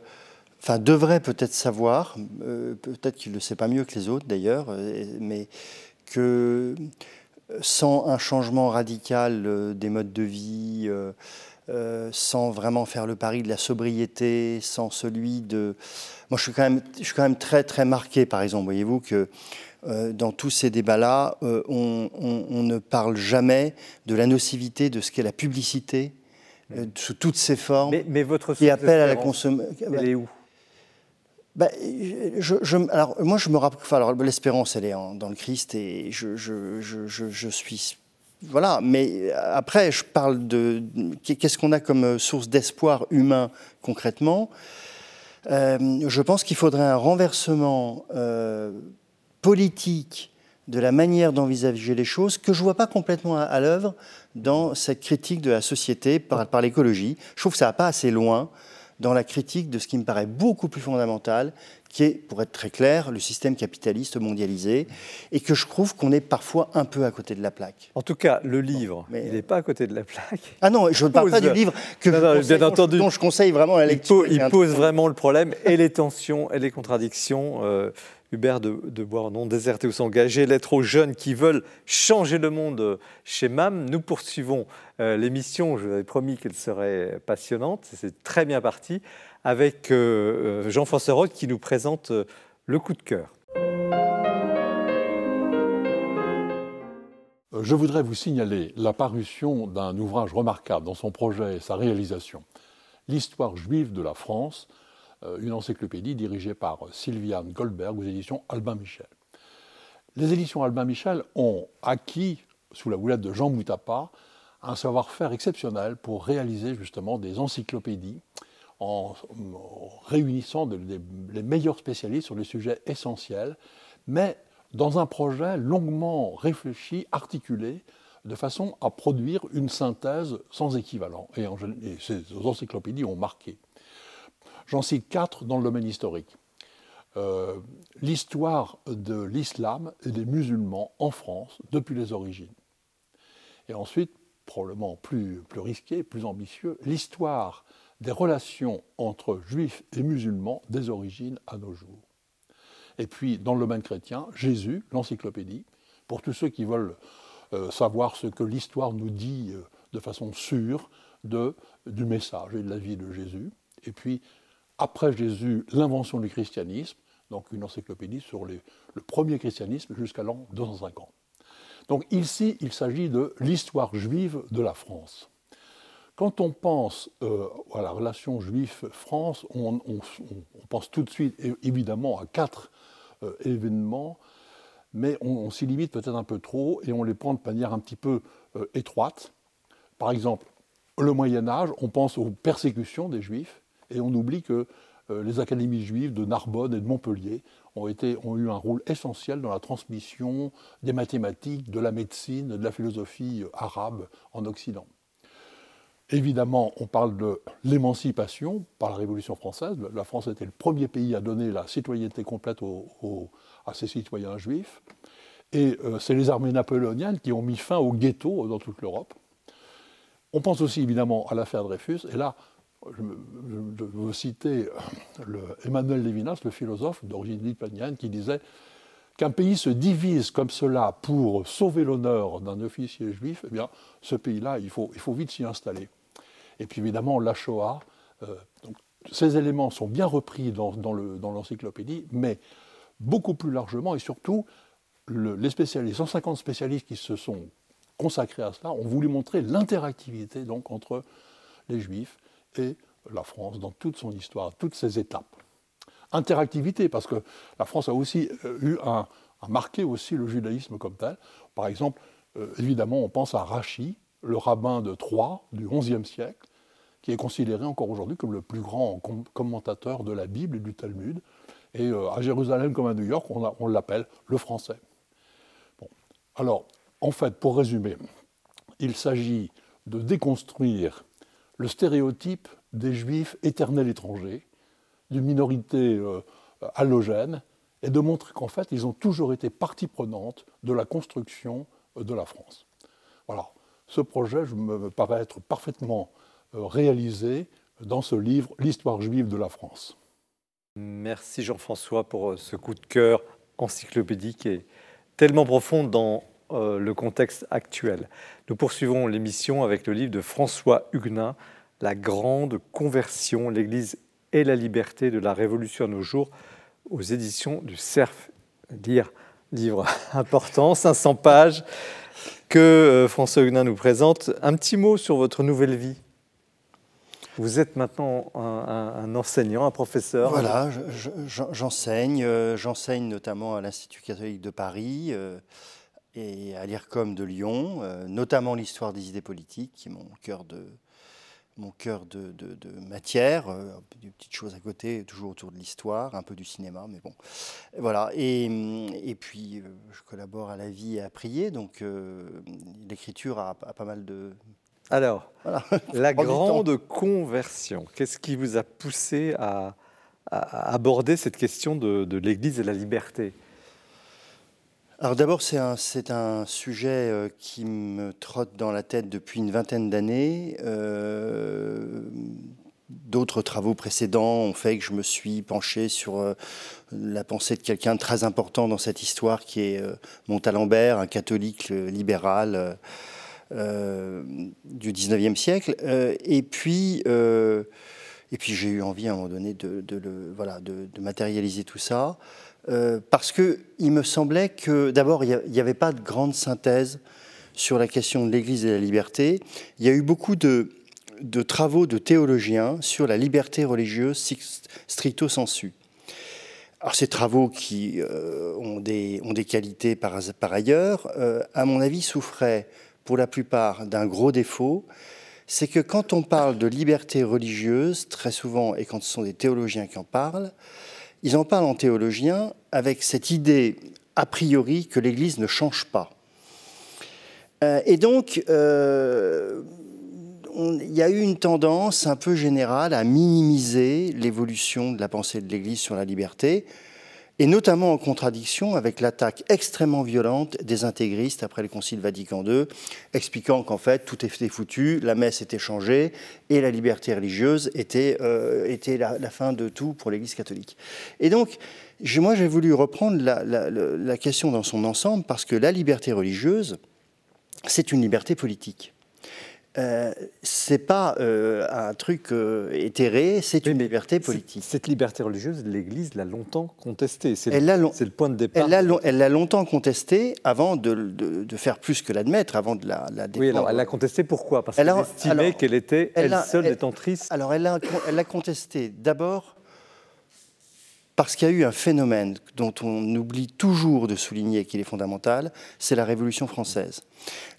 enfin, devrait peut-être savoir, euh, peut-être qu'il ne le sait pas mieux que les autres d'ailleurs, euh, mais que sans un changement radical des modes de vie, sans vraiment faire le pari de la sobriété, sans celui de... Moi, je suis quand même, je suis quand même très, très marqué, par exemple, voyez-vous, que euh, dans tous ces débats-là, euh, on, ne parle jamais de la nocivité de ce qu'est la publicité, euh, sous toutes ses formes, mais, votre qui appelle à la consommation. Elle est où? Bah, je, alors, moi, je me rappelle. alors, l'espérance, elle est dans le Christ et je, je, suis. Voilà, mais après, je parle de. Qu'est-ce qu'on a comme source d'espoir humain concrètement? Je pense qu'il faudrait un renversement politique de la manière d'envisager les choses que je ne vois pas complètement à, l'œuvre dans cette critique de la société par, par l'écologie. Je trouve que ça va pas assez loin dans la critique de ce qui me paraît beaucoup plus fondamental, qui est, pour être très clair, le système capitaliste mondialisé, et que je trouve qu'on est parfois un peu à côté de la plaque. En tout cas, le livre, il n'est pas à côté de la plaque. Ah non, je ne parle pas du livre que je entendu, dont je conseille vraiment la lecture. Il, pose, vraiment le problème et les tensions et les contradictions. Euh, Hubert de, de non déserter ou s'engager, lettre aux jeunes qui veulent changer le monde chez MAM. Nous poursuivons euh, l'émission, je vous avais promis qu'elle serait passionnante, c'est très bien parti, avec euh, euh, Jean-François Roth qui nous présente le coup de cœur. Je voudrais vous signaler la parution d'un ouvrage remarquable dans son projet et sa réalisation, L'histoire juive de la France, une encyclopédie dirigée par Sylviane Goldberg aux éditions Albin Michel. Les éditions Albin Michel ont acquis, sous la houlette de Jean Moutapa, un savoir-faire exceptionnel pour réaliser justement des encyclopédies en, réunissant les meilleurs spécialistes sur les sujets essentiels, mais dans un projet longuement réfléchi, articulé, de façon à produire une synthèse sans équivalent. et ces encyclopédies ont marqué. J'en cite quatre dans le domaine historique. Euh, l'histoire de l'islam et des musulmans en France depuis les origines. Et ensuite, probablement plus, plus risqué, plus ambitieux, l'histoire des relations entre juifs et musulmans des origines à nos jours. Et puis, dans le domaine chrétien, Jésus, l'encyclopédie, pour tous ceux qui veulent euh, savoir ce que l'histoire nous dit euh, de façon sûre du message et de la vie de Jésus. Et puis, après Jésus, l'invention du christianisme, donc une encyclopédie sur le premier christianisme jusqu'à l'an 250. Donc ici, il s'agit de l'histoire juive de la France. Quand on pense euh, à la relation juif-France, on, pense tout de suite évidemment à quatre euh, événements, mais on, s'y limite peut-être un peu trop et on les prend de manière un petit peu euh, étroite. Par exemple, le Moyen Âge, on pense aux persécutions des juifs, et on oublie que euh, les académies juives de Narbonne et de Montpellier ont, eu un rôle essentiel dans la transmission des mathématiques, de la médecine, de la philosophie euh, arabe en Occident. Évidemment, on parle de l'émancipation par la Révolution française. La France était le premier pays à donner la citoyenneté complète à ses citoyens juifs. Et euh, c'est les armées napoléoniennes qui ont mis fin au ghetto dans toute l'Europe. On pense aussi évidemment à l'affaire Dreyfus, et là, je, veux citer le Emmanuel Levinas, le philosophe d'origine lituanienne, qui disait qu'un pays se divise comme cela pour sauver l'honneur d'un officier juif, eh bien, ce pays-là, il faut, vite s'y installer. Et puis évidemment, la Shoah, euh, ces éléments sont bien repris dans, l'encyclopédie, mais beaucoup plus largement et surtout, les spécialistes, 150 spécialistes qui se sont consacrés à cela ont voulu montrer l'interactivité entre les Juifs et la France dans toute son histoire, toutes ses étapes. Interactivité, parce que la France a aussi euh, eu un, a marqué aussi le judaïsme comme tel. Par exemple, euh, évidemment, on pense à Rachi, le rabbin de Troyes du XIe siècle, qui est considéré encore aujourd'hui comme le plus grand commentateur de la Bible et du Talmud. Et euh, à Jérusalem comme à New York, on, l'appelle le français. Bon. Alors, en fait, pour résumer, il s'agit de déconstruire le stéréotype des juifs éternels étrangers, d'une minorité euh, halogène, et de montrer qu'en fait, ils ont toujours été partie prenante de la construction euh, de la France. Voilà. Ce projet je me paraît être parfaitement euh, réalisé dans ce livre, L'histoire juive de la France. Merci Jean-François pour euh, ce coup de cœur encyclopédique et tellement profond dans euh, le contexte actuel. Nous poursuivons l'émission avec le livre de François Huguenin, La grande conversion, l'Église et la liberté de la Révolution à nos jours, aux éditions du CERF. Dire livre important, 500 pages, que François Huguenin nous présente. Un petit mot sur votre nouvelle vie. Vous êtes maintenant un, enseignant, un professeur. Voilà, j'enseigne. Euh, j'enseigne notamment à l'Institut catholique de Paris euh, et à l'IRCOM de Lyon, euh, notamment l'histoire des idées politiques, qui est mon cœur de, mon cœur de, matière, des petites choses à côté, toujours autour de l'histoire, un peu du cinéma, mais bon. Voilà. Et, et puis, je collabore à la vie et à prier, donc l'écriture a, pas mal de alors, la grande conversion, qu'est-ce qui vous a poussé à, aborder cette question de, l'Église et la liberté? Alors d'abord, c'est un, sujet euh, qui me trotte dans la tête depuis une vingtaine d'années. Euh, d'autres travaux précédents ont fait que je me suis penché sur euh, la pensée de quelqu'un de très important dans cette histoire, qui est Montalembert, un catholique libéral du 19e siècle. Et puis, et puis j'ai eu envie à un moment donné de, voilà, de, matérialiser tout ça. Parce qu'il me semblait que d'abord, il n'y avait pas de grande synthèse sur la question de l'Église et la liberté. Il y a eu beaucoup de, de travaux de théologiens sur la liberté religieuse stricto sensu. Alors ces travaux qui ont, des, ont des qualités par, par ailleurs, à mon avis, souffraient pour la plupart d'un gros défaut, c'est que quand on parle de liberté religieuse, très souvent, et quand ce sont des théologiens qui en parlent, ils en parlent en théologiens avec cette idée a priori que l'Église ne change pas. Euh, et donc, euh, il y a eu une tendance un peu générale à minimiser l'évolution de la pensée de l'Église sur la liberté et notamment en contradiction avec l'attaque extrêmement violente des intégristes après le Concile Vatican II, expliquant qu'en fait tout était foutu, la messe était changée et la liberté religieuse était, euh, était la, fin de tout pour l'Église catholique. Et donc, moi j'ai voulu reprendre la, la question dans son ensemble parce que la liberté religieuse, c'est une liberté politique. Euh, c'est pas euh, un truc euh, éthéré, c'est une liberté politique. Cette liberté religieuse, l'Église l'a longtemps contestée. C'est le, point de départ. Elle l'a longtemps contestée avant de, faire plus que l'admettre, avant de la, la défendre. Oui, alors elle l'a contestée pourquoi? Parce qu'elle estimait qu'elle était elle, seule détentrice. Alors elle l'a contestée d'abord parce qu'il y a eu un phénomène dont on oublie toujours de souligner qu'il est fondamental, c'est la Révolution française.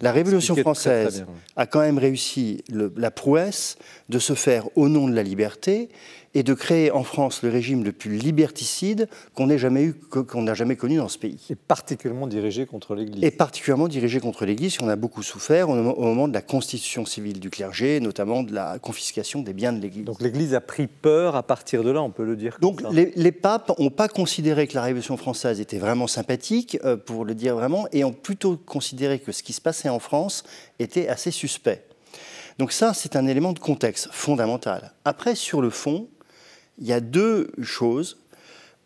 La Révolution française a quand même réussi la prouesse de se faire au nom de la liberté et de créer en France le régime le plus liberticide qu'on ait jamais eu, qu'on n'a jamais connu dans ce pays. Et particulièrement dirigé contre l'Église. Et particulièrement dirigé contre l'Église, en a beaucoup souffert au moment de la constitution civile du clergé, notamment de la confiscation des biens de l'Église. Donc l'Église a pris peur à partir de là, on peut le dire. Donc les, les, papes n'ont pas considéré que la Révolution française était vraiment sympathique, euh, pour le dire vraiment, et ont plutôt considéré que ce qui se passait en France était assez suspect. Donc ça, c'est un élément de contexte fondamental. Après, sur le fond, il y a deux choses.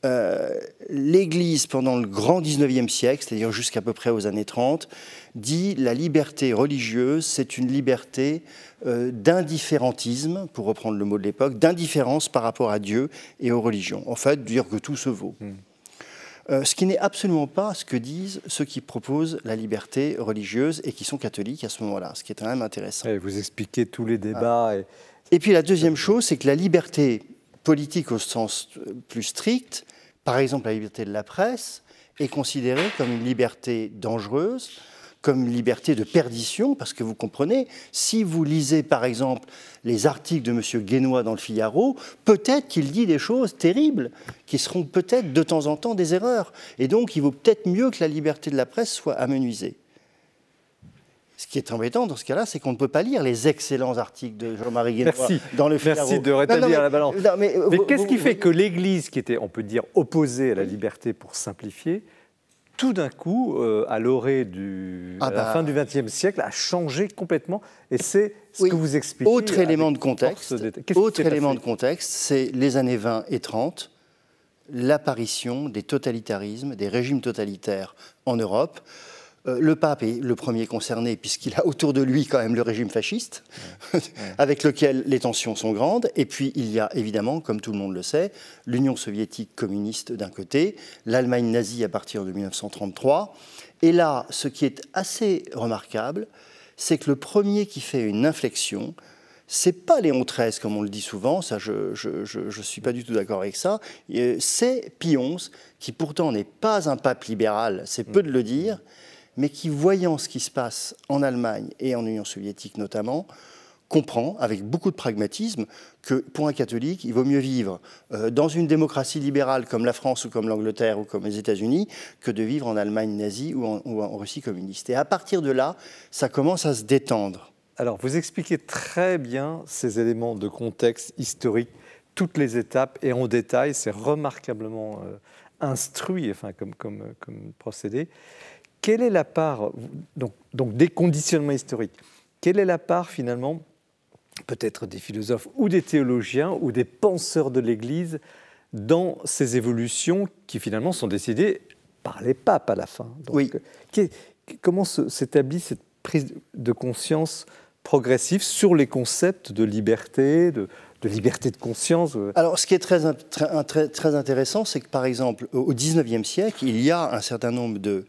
Euh, L'Église, pendant le grand 19e siècle, c'est-à-dire jusqu'à peu près aux années 30, dit la liberté religieuse, c'est une liberté euh, d'indifférentisme, pour reprendre le mot de l'époque, d'indifférence par rapport à Dieu et aux religions. En fait, dire que tout se vaut. Hmm. Euh, ce qui n'est absolument pas ce que disent ceux qui proposent la liberté religieuse et qui sont catholiques à ce moment-là, ce qui est quand même intéressant. Et vous expliquez tous les débats. Et... et puis la deuxième chose, c'est que la liberté politique au sens plus strict, par exemple la liberté de la presse, est considérée comme une liberté dangereuse, comme une liberté de perdition, parce que vous comprenez, si vous lisez par exemple les articles de M. Guénois dans le Figaro, peut-être qu'il dit des choses terribles, qui seront peut-être de temps en temps des erreurs. Et donc il vaut peut-être mieux que la liberté de la presse soit amenuisée. Ce qui est embêtant dans ce cas-là, c'est qu'on ne peut pas lire les excellents articles de Jean-Marie Guénois dans le Figaro. Merci de rétablir la balance. mais, qu'est-ce qui fait que l'Église, qui était, on peut dire, opposée à la liberté pour simplifier, tout d'un coup, euh, à l'orée du à la bah. fin du XXe siècle, a changé complètement. Et c'est ce que vous expliquez. Autre élément de contexte. Autre élément de contexte, c'est les années 20 et 30, l'apparition des totalitarismes, des régimes totalitaires en Europe. Euh, le pape est le premier concerné puisqu'il a autour de lui quand même le régime fasciste, avec lequel les tensions sont grandes. Et puis il y a évidemment, comme tout le monde le sait, l'Union soviétique communiste d'un côté, l'Allemagne nazie à partir de 1933. Et là, ce qui est assez remarquable, c'est que le premier qui fait une inflexion, c'est pas Léon XIII comme on le dit souvent, ça je ne suis pas du tout d'accord avec ça, c'est Pie XI qui pourtant n'est pas un pape libéral, c'est peu de le dire, mais qui, voyant ce qui se passe en Allemagne et en Union soviétique notamment, comprend avec beaucoup de pragmatisme que pour un catholique, il vaut mieux vivre euh, dans une démocratie libérale comme la France ou comme l'Angleterre ou comme les États-Unis que de vivre en Allemagne nazie ou en, Russie communiste. Et à partir de là, ça commence à se détendre. Alors, vous expliquez très bien ces éléments de contexte historique, toutes les étapes et en détail. C'est remarquablement euh, instruit, enfin, comme, procédé quelle est la part, donc, donc des conditionnements historiques, quelle est la part finalement, peut-être des philosophes ou des théologiens ou des penseurs de l'Église, dans ces évolutions qui finalement sont décidées par les papes à la fin? Oui. comment s'établit cette prise de conscience progressive sur les concepts de liberté, de, liberté de conscience Alors, ce qui est très, très, très intéressant, c'est que, par exemple, au XIXe siècle, il y a un certain nombre de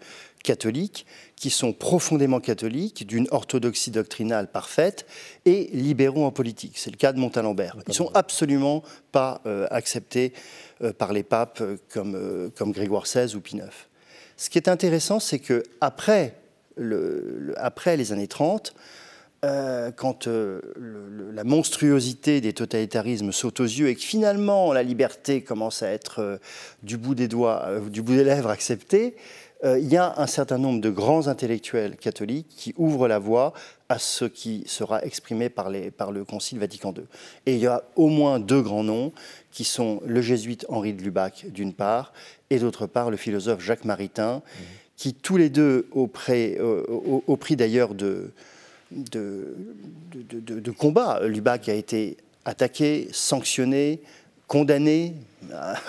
catholiques qui sont profondément catholiques, d'une orthodoxie doctrinale parfaite, et libéraux en politique. C'est le cas de Montalembert. Ils ne sont absolument pas euh, acceptés euh, par les papes euh, comme, comme Grégoire XVI ou Pie IX. Ce qui est intéressant, c'est que après, le, après les années 30, quand la monstruosité des totalitarismes saute aux yeux et que finalement la liberté commence à être du bout des doigts, du bout des lèvres acceptée, il y a un certain nombre de grands intellectuels catholiques qui ouvrent la voie à ce qui sera exprimé par, le Concile Vatican II. Et il y a au moins deux grands noms, qui sont le jésuite Henri de Lubac, d'une part, et d'autre part le philosophe Jacques Maritain, qui tous les deux, au, prix d'ailleurs de, de, de, combats, Lubac a été attaqué, sanctionné, condamné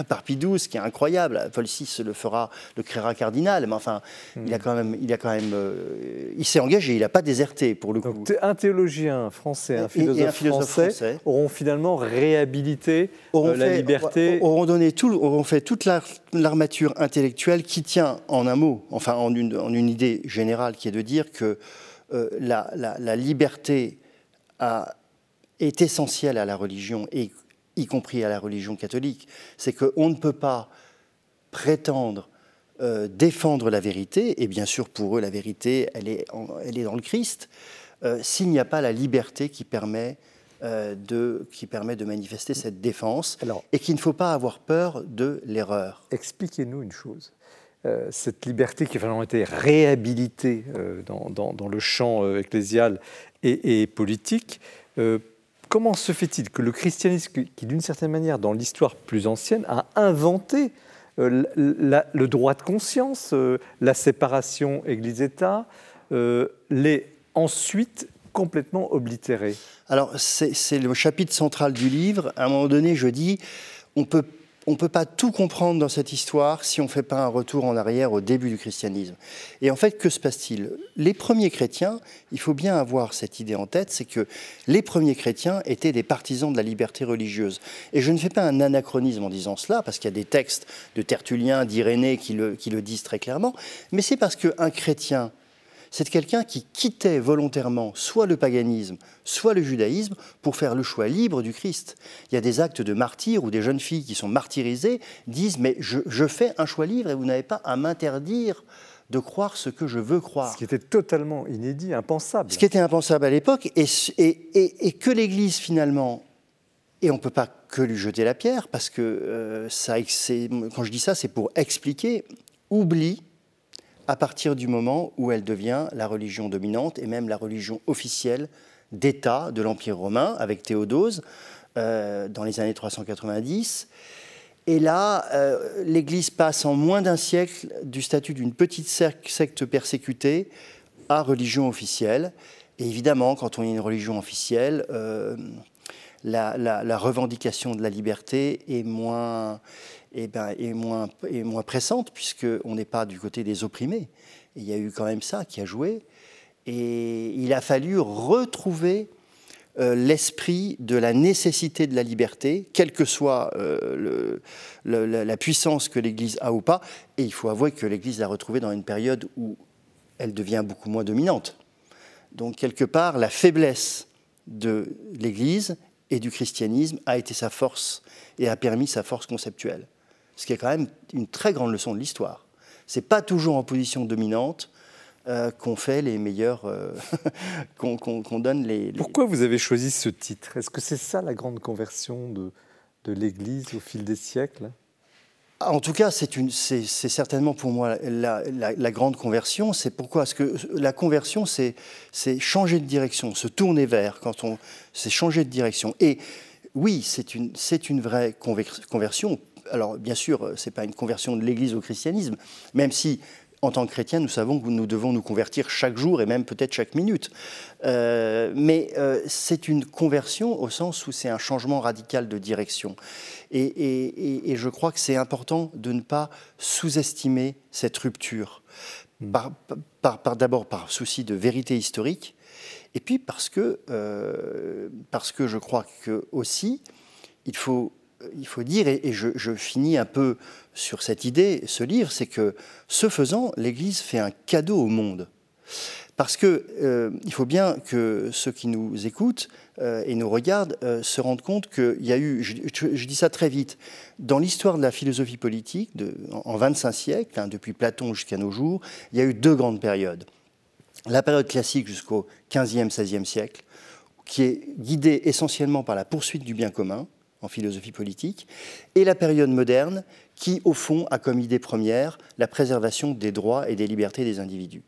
par Pie XII, qui est incroyable. Paul VI le fera, le créera cardinal, mais enfin, il a hmm. quand même, il a quand même, euh, il s'est engagé, il n'a pas déserté pour le coup. Donc, un théologien français, un philosophe, français, auront finalement réhabilité euh, la liberté, auront donné tout, auront fait toute l'armature intellectuelle qui tient en un mot, enfin en une, en une idée générale, qui est de dire que euh, la, la, la, liberté a, est essentielle à la religion et y compris à la religion catholique, c'est qu'on ne peut pas prétendre euh, défendre la vérité, et bien sûr pour eux la vérité, elle est, elle est dans le Christ, euh, s'il n'y a pas la liberté qui permet de, qui permet de manifester cette défense et qu'il ne faut pas avoir peur de l'erreur. Expliquez-nous une chose. cette liberté qui a vraiment été réhabilitée dans, le champ ecclésial et, et politique, comment se fait-il que le christianisme, qui d'une certaine manière, dans l'histoire plus ancienne, a inventé euh, le droit de conscience, euh, la séparation Église-État, euh, l'ait ensuite complètement oblitéré? Alors, c'est le chapitre central du livre. À un moment donné, je dis, on peut on ne peut pas tout comprendre dans cette histoire si on ne fait pas un retour en arrière au début du christianisme. Et en fait, que se passe-t-il? Les premiers chrétiens, il faut bien avoir cette idée en tête, c'est que les premiers chrétiens étaient des partisans de la liberté religieuse. Et je ne fais pas un anachronisme en disant cela, parce qu'il y a des textes de Tertullien, d'Irénée qui le, disent très clairement, mais c'est parce qu'un chrétien c'est quelqu'un qui quittait volontairement soit le paganisme, soit le judaïsme pour faire le choix libre du Christ. Il y a des actes de martyrs où des jeunes filles qui sont martyrisées disent Mais je, fais un choix libre et vous n'avez pas à m'interdire de croire ce que je veux croire. Ce qui était totalement inédit, impensable. Ce qui était impensable à l'époque et, et, que l'Église finalement, et on ne peut pas que lui jeter la pierre, parce que euh, ça, quand je dis ça, c'est pour expliquer, oublie à partir du moment où elle devient la religion dominante et même la religion officielle d'État de l'Empire romain avec Théodose euh, dans les années 390. Et là, euh, l'Église passe en moins d'un siècle du statut d'une petite secte persécutée à religion officielle. Et évidemment, quand on est une religion officielle, euh, la, la, revendication de la liberté est moins, eh ben, est, moins, est moins pressante, puisqu'on n'est pas du côté des opprimés. il y a eu quand même ça qui a joué. Et il a fallu retrouver euh, l'esprit de la nécessité de la liberté, quelle que soit euh, la puissance que l'Église a ou pas. Et il faut avouer que l'Église l'a retrouvée dans une période où elle devient beaucoup moins dominante. Donc quelque part, la faiblesse de l'Église et du christianisme a été sa force et a permis sa force conceptuelle ce qui est quand même une très grande leçon de l'histoire. C'est pas toujours en position dominante euh, qu'on fait les meilleurs, euh, qu'on donne les, Pourquoi vous avez choisi ce titre? Est-ce que c'est ça la grande conversion de, de l'Église au fil des siècles? En tout cas, c'est certainement pour moi la, la, grande conversion. C'est pourquoi Parce que la conversion, c'est changer de direction, se tourner vers, quand on, c'est changer de direction. Et oui, c'est une, une vraie conversion alors bien sûr, ce n'est pas une conversion de l'Église au christianisme, même si en tant que chrétien, nous savons que nous devons nous convertir chaque jour et même peut-être chaque minute. Euh, mais euh, c'est une conversion au sens où c'est un changement radical de direction. Et, je crois que c'est important de ne pas sous-estimer cette rupture. Hmm. Par, D'abord par souci de vérité historique, et puis parce que, euh, parce que je crois que aussi, il faut il faut dire, et, je, finis un peu sur cette idée, ce livre, c'est que ce faisant, l'Église fait un cadeau au monde. Parce qu'il euh, faut bien que ceux qui nous écoutent euh, et nous regardent euh, se rendent compte qu'il y a eu, je, dis ça très vite, dans l'histoire de la philosophie politique, en 25 siècles, hein, depuis Platon jusqu'à nos jours, il y a eu deux grandes périodes. La période classique jusqu'au 15e, 16e siècle, qui est guidée essentiellement par la poursuite du bien commun, en philosophie politique, et la période moderne qui, au fond, a comme idée première la préservation des droits et des libertés des individus.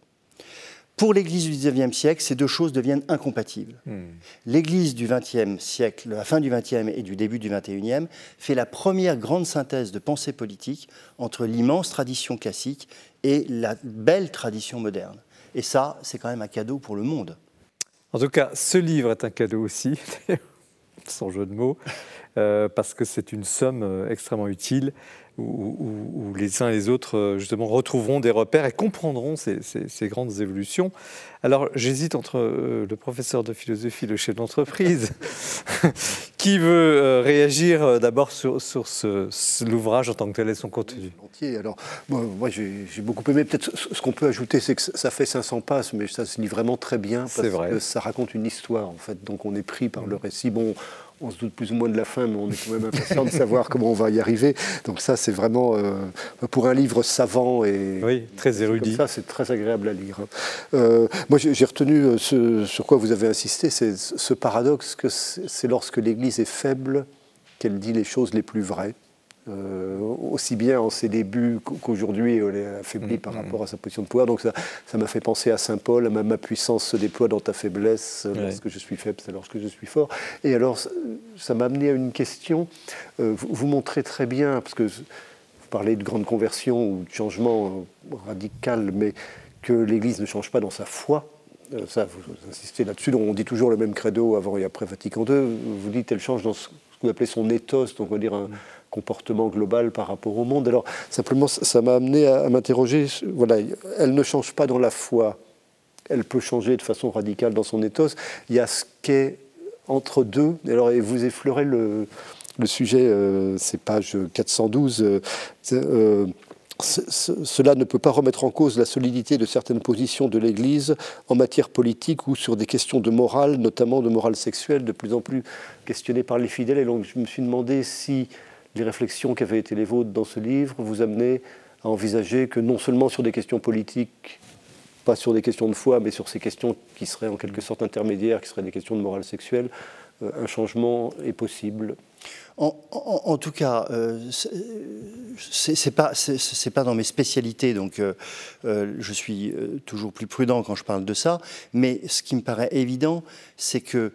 Pour l'Église du XIXe siècle, ces deux choses deviennent incompatibles. Hmm. L'Église du XXe siècle, la fin du XXe et du début du XXIe, fait la première grande synthèse de pensée politique entre l'immense tradition classique et la belle tradition moderne. Et ça, c'est quand même un cadeau pour le monde. En tout cas, ce livre est un cadeau aussi, sans jeu de mots. Euh, parce que c'est une somme euh, extrêmement utile où, les uns et les autres euh, justement retrouveront des repères et comprendront ces, grandes évolutions. Alors j'hésite entre le professeur de philosophie et le chef d'entreprise. Qui veut réagir d'abord sur, sur l'ouvrage en tant que tel et son contenu Alors, moi j'ai beaucoup aimé. Peut-être ce qu'on peut ajouter, c'est que ça fait 500 passes, mais ça se lit vraiment très bien parce vrai. que ça raconte une histoire en fait. Donc on est pris par le récit. Bon, on se doute plus ou moins de la fin, mais on est quand même impatient de savoir comment on va y arriver. Donc ça, c'est vraiment euh, pour un livre savant et oui, très érudit. ça, c'est très agréable à lire. Euh, moi, j'ai retenu euh, ce sur quoi vous avez insisté, c'est ce paradoxe que c'est lorsque l'Église est faible qu'elle dit les choses les plus vraies. Euh, aussi bien en ses débuts qu'aujourd'hui elle est affaiblie par mm, mm. rapport à sa position de pouvoir. Donc ça, ça m'a fait penser à Saint Paul, ma, ma, puissance se déploie dans ta faiblesse, lorsque je suis faible, c'est lorsque je suis fort. Et alors ça m'a amené à une question, euh, vous, vous, montrez très bien, parce que vous parlez de grande conversion ou de changement radical, mais que l'Église ne change pas dans sa foi. Euh, ça, vous insistez là-dessus. On dit toujours le même credo avant et après Vatican II. Vous dites qu'elle change dans ce que vous appelez son ethos, donc on va dire un, mm comportement global par rapport au monde. Alors, simplement, ça m'a amené à, m'interroger. Voilà, elle ne change pas dans la foi. Elle peut changer de façon radicale dans son ethos. Il y a ce qu'est entre deux. Alors, et vous effleurez le, le sujet, euh, c'est page 412. Euh, euh, cela ne peut pas remettre en cause la solidité de certaines positions de l'Église en matière politique ou sur des questions de morale, notamment de morale sexuelle, de plus en plus questionnées par les fidèles. Et donc je me suis demandé si les réflexions qui avaient été les vôtres dans ce livre vous amenaient à envisager que non seulement sur des questions politiques, pas sur des questions de foi, mais sur ces questions qui seraient en quelque sorte intermédiaires, qui seraient des questions de morale sexuelle, euh, un changement est possible en, tout cas, euh, c'est pas dans mes spécialités, donc euh, euh, je suis toujours plus prudent quand je parle de ça. Mais ce qui me paraît évident, c'est que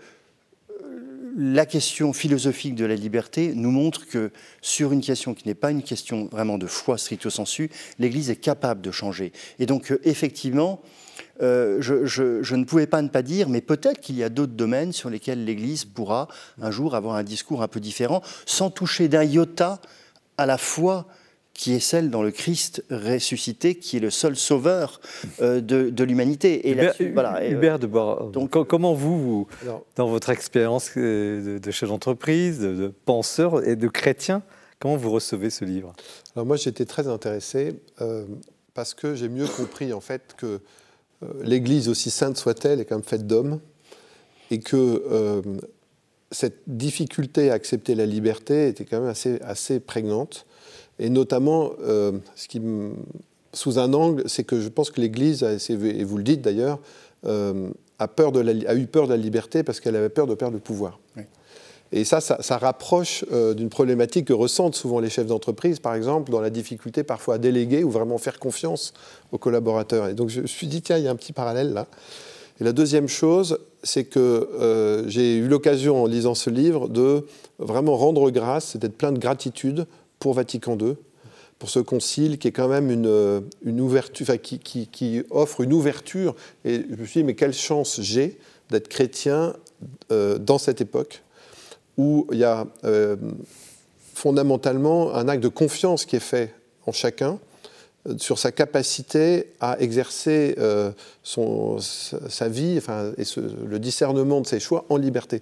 la question philosophique de la liberté nous montre que sur une question qui n'est pas une question vraiment de foi stricto sensu, l'Église est capable de changer. Et donc euh, effectivement, euh, je, ne pouvais pas ne pas dire, mais peut-être qu'il y a d'autres domaines sur lesquels l'Église pourra un jour avoir un discours un peu différent, sans toucher d'un iota à la foi qui est celle dans le Christ ressuscité, qui est le seul sauveur euh, de, l'humanité. Et Hubert, voilà, Hubert de Bois, donc, comment vous, dans votre expérience euh, de, chef d'entreprise, de, penseur et de chrétien, comment vous recevez ce livre? Alors moi, j'étais très intéressé euh, parce que j'ai mieux compris en fait que l'Église, aussi sainte soit-elle, est quand même faite d'hommes et que cette difficulté à accepter la liberté était quand même assez, assez prégnante et notamment, euh, ce qui, sous un angle, c'est que je pense que l'Église, et vous le dites d'ailleurs, euh, a, peur de la, a eu peur de la liberté parce qu'elle avait peur de perdre le pouvoir. Et ça, ça, rapproche euh, d'une problématique que ressentent souvent les chefs d'entreprise, par exemple, dans la difficulté parfois à déléguer ou vraiment faire confiance aux collaborateurs. Et donc je me suis dit, tiens, il y a un petit parallèle là. Et la deuxième chose, c'est que j'ai eu l'occasion, en lisant ce livre, de vraiment rendre grâce, d'être plein de gratitude pour Vatican II, pour ce concile qui est quand même une, euh, ouverture, qui, offre une ouverture. Et je me suis dit, mais quelle chance j'ai d'être chrétien euh, dans cette époque où il y a euh, fondamentalement un acte de confiance qui est fait en chacun sur sa capacité à exercer son, sa vie enfin, et le discernement de ses choix en liberté.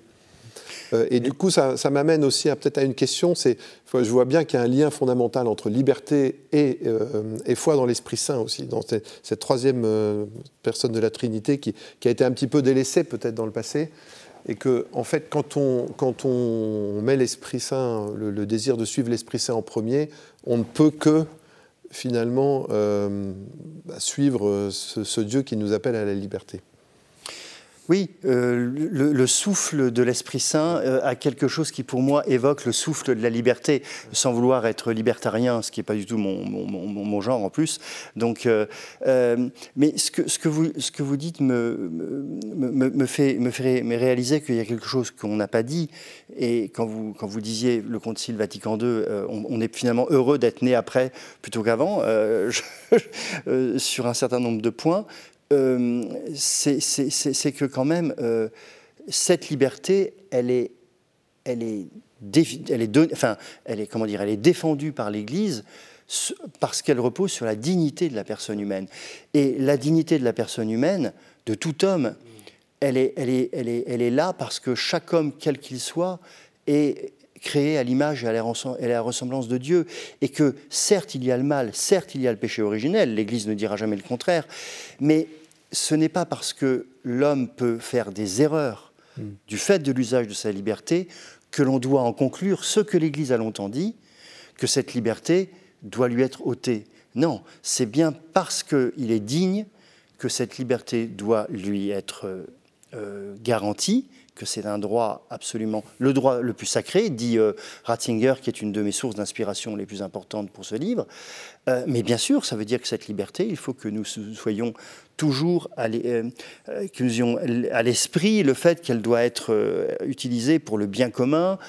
Euh, et du coup, ça, m'amène aussi peut-être à une question, c'est, je vois bien qu'il y a un lien fondamental entre liberté et, euh, foi dans l'Esprit Saint aussi, dans cette, troisième euh, personne de la Trinité qui, a été un petit peu délaissée peut-être dans le passé. Et que, en fait, quand on, quand on met l'Esprit Saint, le, désir de suivre l'Esprit Saint en premier, on ne peut que finalement bah, suivre ce Dieu qui nous appelle à la liberté. Oui, euh, le, souffle de l'Esprit Saint euh, a quelque chose qui pour moi évoque le souffle de la liberté, sans vouloir être libertarien, ce qui n'est pas du tout mon, genre en plus. Donc, euh, mais ce que, ce, que vous, ce que vous dites me, me, fait, me fait réaliser qu'il y a quelque chose qu'on n'a pas dit. Et quand vous, quand vous disiez le Concile Vatican II, on, est finalement heureux d'être né après plutôt qu'avant, sur un certain nombre de points. Euh, c'est que quand même, euh, cette liberté, elle est, elle est, elle est, enfin, elle est, comment dire, elle est défendue par l'Église parce qu'elle repose sur la dignité de la personne humaine. Et la dignité de la personne humaine, de tout homme, elle est, elle est, elle est, elle est là parce que chaque homme, quel qu'il soit, est créé à l'image et à la ressemblance de Dieu, et que certes il y a le mal, certes il y a le péché originel, l'Église ne dira jamais le contraire, mais ce n'est pas parce que l'homme peut faire des erreurs hmm. du fait de l'usage de sa liberté que l'on doit en conclure ce que l'Église a longtemps dit, que cette liberté doit lui être ôtée. Non, c'est bien parce qu'il est digne que cette liberté doit lui être euh, garantie, que c'est un droit absolument le droit le plus sacré, dit euh, Ratzinger, qui est une de mes sources d'inspiration les plus importantes pour ce livre. Euh, mais bien sûr, ça veut dire que cette liberté, il faut que nous soyons toujours à nous ayons à l'esprit le fait qu'elle doit être utilisée pour le bien commun,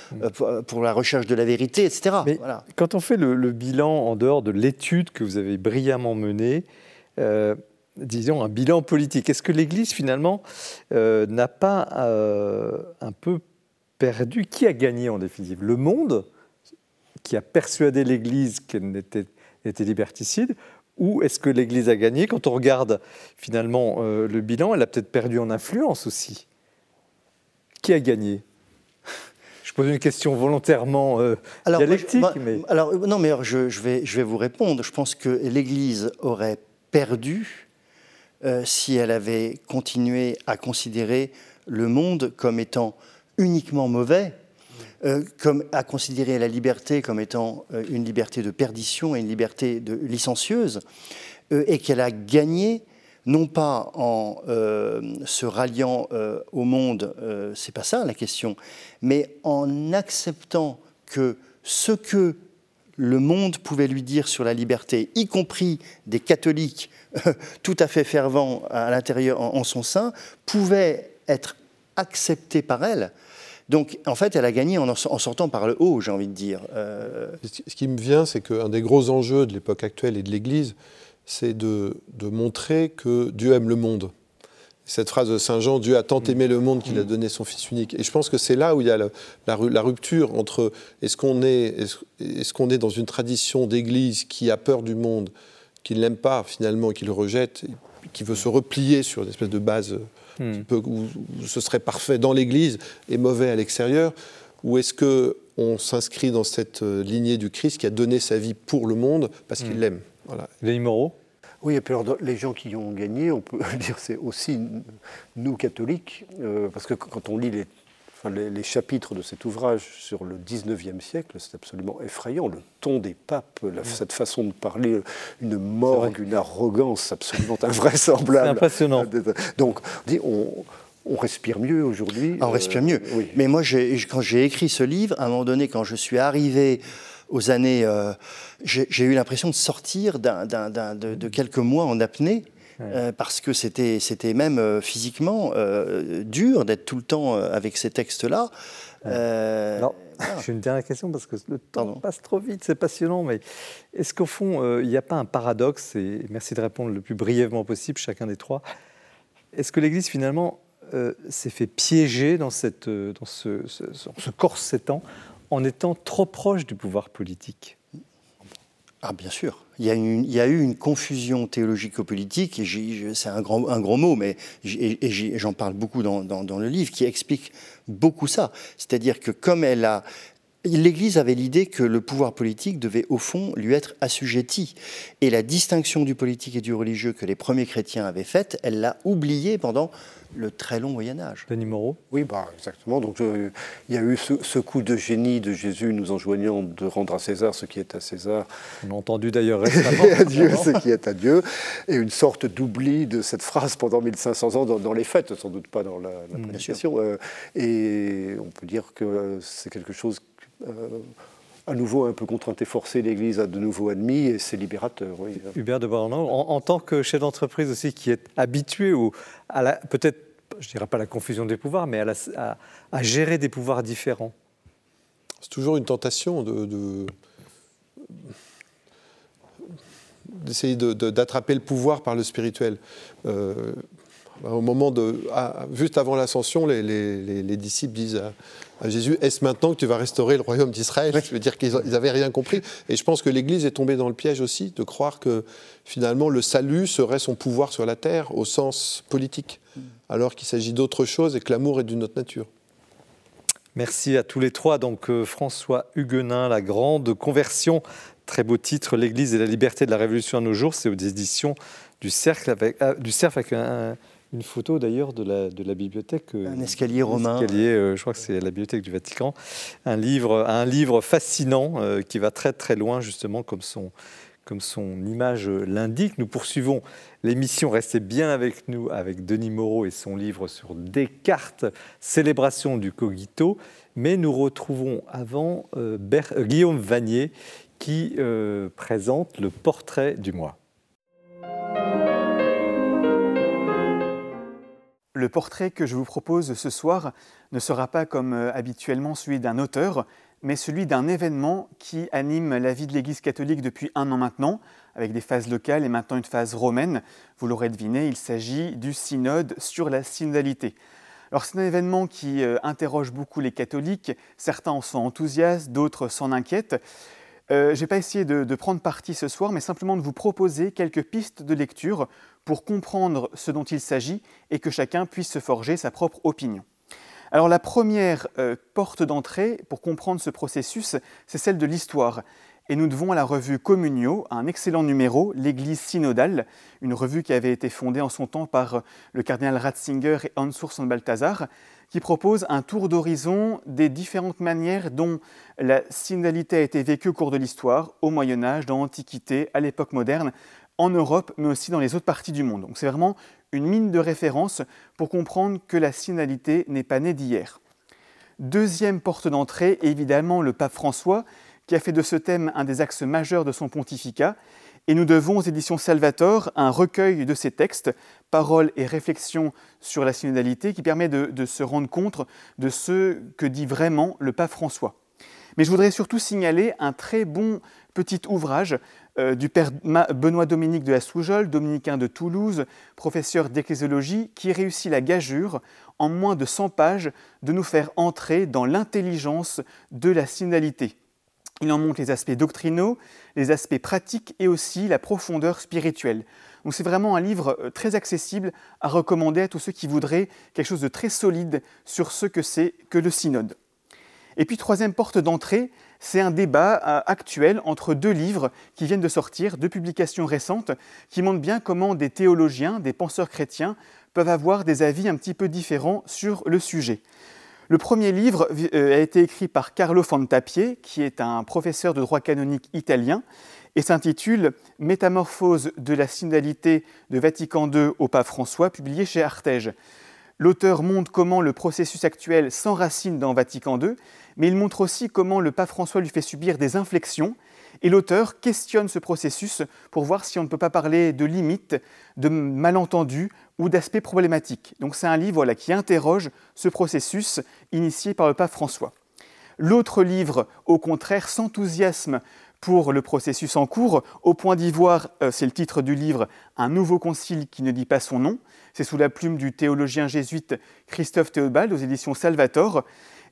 pour, la recherche de la vérité, etc. Quand on fait le, le, bilan en dehors de l'étude que vous avez brillamment menée, disons, un bilan politique. Est-ce que l'Église, finalement, euh, n'a pas euh, un peu perdu? Qui a gagné en définitive? Le monde, qui a persuadé l'Église qu'elle était, liberticide ou est-ce que l'Église a gagné Quand on regarde finalement euh, le bilan, elle a peut-être perdu en influence aussi. Qui a gagné? Je pose une question volontairement dialectique. mais... Alors, non, mais je, vais, je vais vous répondre. Je pense que l'Église aurait perdu euh, si elle avait continué à considérer le monde comme étant uniquement mauvais, euh, comme à considérer la liberté comme étant euh, une liberté de perdition et une liberté de licencieuse, et qu'elle a gagné non pas en se ralliant au monde, c'est pas ça la question, mais en acceptant que ce que le monde pouvait lui dire sur la liberté, y compris des catholiques tout à fait fervent à l'intérieur, en, son sein, pouvait être accepté par elle. Donc, en fait, elle a gagné en, sortant par le haut, j'ai envie de dire. Euh, ce qui me vient, c'est qu'un des gros enjeux de l'époque actuelle et de l'Église, c'est de, montrer que Dieu aime le monde. Cette phrase de Saint Jean, Dieu a tant aimé le monde qu'il a donné son Fils unique. Et je pense que c'est là où il y a la, la, rupture entre est-ce qu'on est, est, qu'on est dans une tradition d'Église qui a peur du monde, qui ne l'aime pas finalement, qui le rejette, qui veut se replier sur une espèce de base hmm. où, ce serait parfait dans l'Église et mauvais à l'extérieur, ou est-ce que on s'inscrit dans cette euh, lignée du Christ qui a donné sa vie pour le monde parce qu'il hmm. l'aime? Voilà. Les Moreau oui, et puis les gens qui ont gagné, on peut dire c'est aussi nous catholiques, euh, parce que quand on lit les les, chapitres de cet ouvrage sur le 19e siècle, c'est absolument effrayant. Le ton des papes, cette façon de parler, une morgue, une arrogance absolument invraisemblable. C'est impressionnant. Donc, on, on respire mieux aujourd'hui. Ah, on respire mieux. Euh, Mais moi, quand j'ai écrit ce livre, à un moment donné, quand je suis arrivé aux années, euh, j'ai eu l'impression de sortir de, quelques mois en apnée euh, parce que c'était, c'était même euh, physiquement euh, dur d'être tout le temps avec ces textes-là. Alors, j'ai une dernière question parce que le temps passe trop vite, c'est passionnant, mais est-ce qu'au fond, il n'y a pas un paradoxe, et merci de répondre le plus brièvement possible, chacun des trois, est-ce que l'Église finalement s'est fait piéger dans, cette, dans ce, ce, ce corsetant en étant trop proche du pouvoir politique? Ah, bien sûr. Il y, a eu une confusion théologico-politique, et c'est un, grand, un gros mot, mais j'en parle beaucoup dans, dans, le livre, qui explique beaucoup ça. C'est-à-dire que comme elle a, L'Église avait l'idée que le pouvoir politique devait au fond lui être assujetti. Et la distinction du politique et du religieux que les premiers chrétiens avaient faite, elle l'a oubliée pendant le très long Moyen Âge. Denis Moreau Oui, bah, exactement. Donc euh, il y a eu ce, coup de génie de Jésus nous enjoignant de rendre à César ce qui est à César. On a entendu d'ailleurs récemment. et à Dieu ce qui est à Dieu. Et une sorte d'oubli de cette phrase pendant 1500 ans dans, les fêtes, sans doute pas dans la, la mm, euh, et on peut dire que c'est quelque chose... Euh, à nouveau un peu contrainte et forcée, l'Église a de nouveau admis et c'est libérateur. Oui. Hubert de Bornand, en, tant que chef d'entreprise aussi qui est habitué ou à la, peut-être, je dirais pas la confusion des pouvoirs, mais à, à, gérer des pouvoirs différents. C'est toujours une tentation de, d'essayer d'attraper le pouvoir par le spirituel. Euh, au moment de, juste avant l'ascension, les, les, disciples disent à Jésus, est-ce maintenant que tu vas restaurer le royaume d'Israël? Je veux dire qu'ils n'avaient rien compris. Et je pense que l'Église est tombée dans le piège aussi de croire que finalement le salut serait son pouvoir sur la terre au sens politique, alors qu'il s'agit d'autre chose et que l'amour est d'une autre nature. Merci à tous les trois. Donc euh, François Huguenin, La Grande Conversion, très beau titre, L'Église et la liberté de la Révolution à nos jours, c'est aux éditions du Cercle avec, euh, du Cercle avec un une photo d'ailleurs de la, de la bibliothèque. Un escalier romain. Escalier, je crois que c'est la bibliothèque du Vatican. Un livre, un livre fascinant qui va très très loin justement comme son, comme son image l'indique. Nous poursuivons l'émission. Restez bien avec nous avec Denis Moreau et son livre sur Descartes, célébration du cogito. Mais nous retrouvons avant euh, euh, Guillaume Vanier qui euh, présente le portrait du mois. Le portrait que je vous propose ce soir ne sera pas comme habituellement celui d'un auteur, mais celui d'un événement qui anime la vie de l'Église catholique depuis un an maintenant, avec des phases locales et maintenant une phase romaine. Vous l'aurez deviné, il s'agit du synode sur la synodalité. Alors c'est un événement qui euh, interroge beaucoup les catholiques, certains en sont enthousiastes, d'autres s'en inquiètent. Euh, je n'ai pas essayé de, prendre parti ce soir, mais simplement de vous proposer quelques pistes de lecture pour comprendre ce dont il s'agit et que chacun puisse se forger sa propre opinion. Alors la première euh, porte d'entrée pour comprendre ce processus, c'est celle de l'histoire. Et nous devons à la revue Communio un excellent numéro, l'Église synodale, une revue qui avait été fondée en son temps par euh, le cardinal Ratzinger et Hans Urs Balthasar, qui propose un tour d'horizon des différentes manières dont la synodalité a été vécue au cours de l'histoire, au Moyen Âge, dans l'Antiquité, à l'époque moderne, en Europe, mais aussi dans les autres parties du monde. Donc c'est vraiment une mine de référence pour comprendre que la synodalité n'est pas née d'hier. Deuxième porte d'entrée, évidemment, le pape François, qui a fait de ce thème un des axes majeurs de son pontificat. Et nous devons aux éditions Salvator un recueil de ses textes, paroles et réflexions sur la synodalité, qui permet de se rendre compte de ce que dit vraiment le pape François. Mais je voudrais surtout signaler un très bon petit ouvrage euh, du père Benoît Dominique de la Soujol, dominicain de Toulouse, professeur d'ecclésiologie, qui réussit la gageure, en moins de 100 pages, de nous faire entrer dans l'intelligence de la synodalité. Il en montre les aspects doctrinaux, les aspects pratiques et aussi la profondeur spirituelle. C'est vraiment un livre euh, très accessible à recommander à tous ceux qui voudraient quelque chose de très solide sur ce que c'est que le synode. Et puis troisième porte d'entrée, c'est un débat euh, actuel entre deux livres qui viennent de sortir, deux publications récentes, qui montrent bien comment des théologiens, des penseurs chrétiens peuvent avoir des avis un petit peu différents sur le sujet. Le premier livre euh, a été écrit par Carlo Fantapié, qui est un professeur de droit canonique italien, et s'intitule Métamorphose de la synodalité de Vatican II au pape François, publié chez Artege. L'auteur montre comment le processus actuel s'enracine dans Vatican II mais il montre aussi comment le pape François lui fait subir des inflexions, et l'auteur questionne ce processus pour voir si on ne peut pas parler de limites, de malentendus ou d'aspects problématiques. Donc c'est un livre qui interroge ce processus initié par le pape François. L'autre livre, au contraire, s'enthousiasme pour le processus en cours, au point d'y voir, euh, c'est le titre du livre, Un nouveau concile qui ne dit pas son nom. C'est sous la plume du théologien jésuite Christophe Théobald aux éditions Salvator.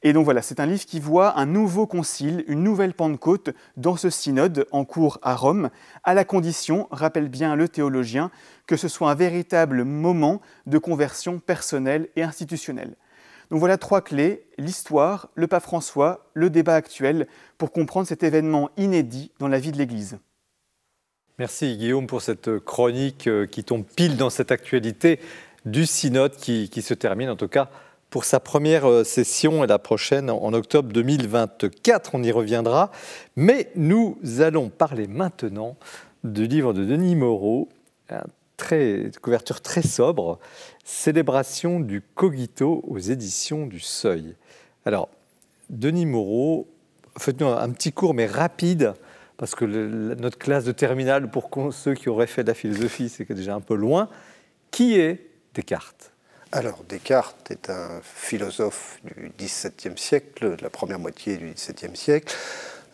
Et donc voilà, c'est un livre qui voit un nouveau concile, une nouvelle Pentecôte dans ce synode en cours à Rome, à la condition, rappelle bien le théologien, que ce soit un véritable moment de conversion personnelle et institutionnelle. Donc voilà trois clés, l'histoire, le pape François, le débat actuel, pour comprendre cet événement inédit dans la vie de l'Église. Merci Guillaume pour cette chronique euh, qui tombe pile dans cette actualité du synode qui, se termine en tout cas pour sa première euh, session et la prochaine en octobre 2024. On y reviendra. Mais nous allons parler maintenant du livre de Denis Moreau, très, couverture très sobre, Célébration du Cogito aux éditions du Seuil. Alors, Denis Moreau, faites-nous un petit cours, mais rapide, parce que notre classe de terminale, pour ceux qui auraient fait de la philosophie, c'est déjà un peu loin. Qui est Descartes? Alors, Descartes est un philosophe du XVIIe siècle, de la première moitié du XVIIe siècle,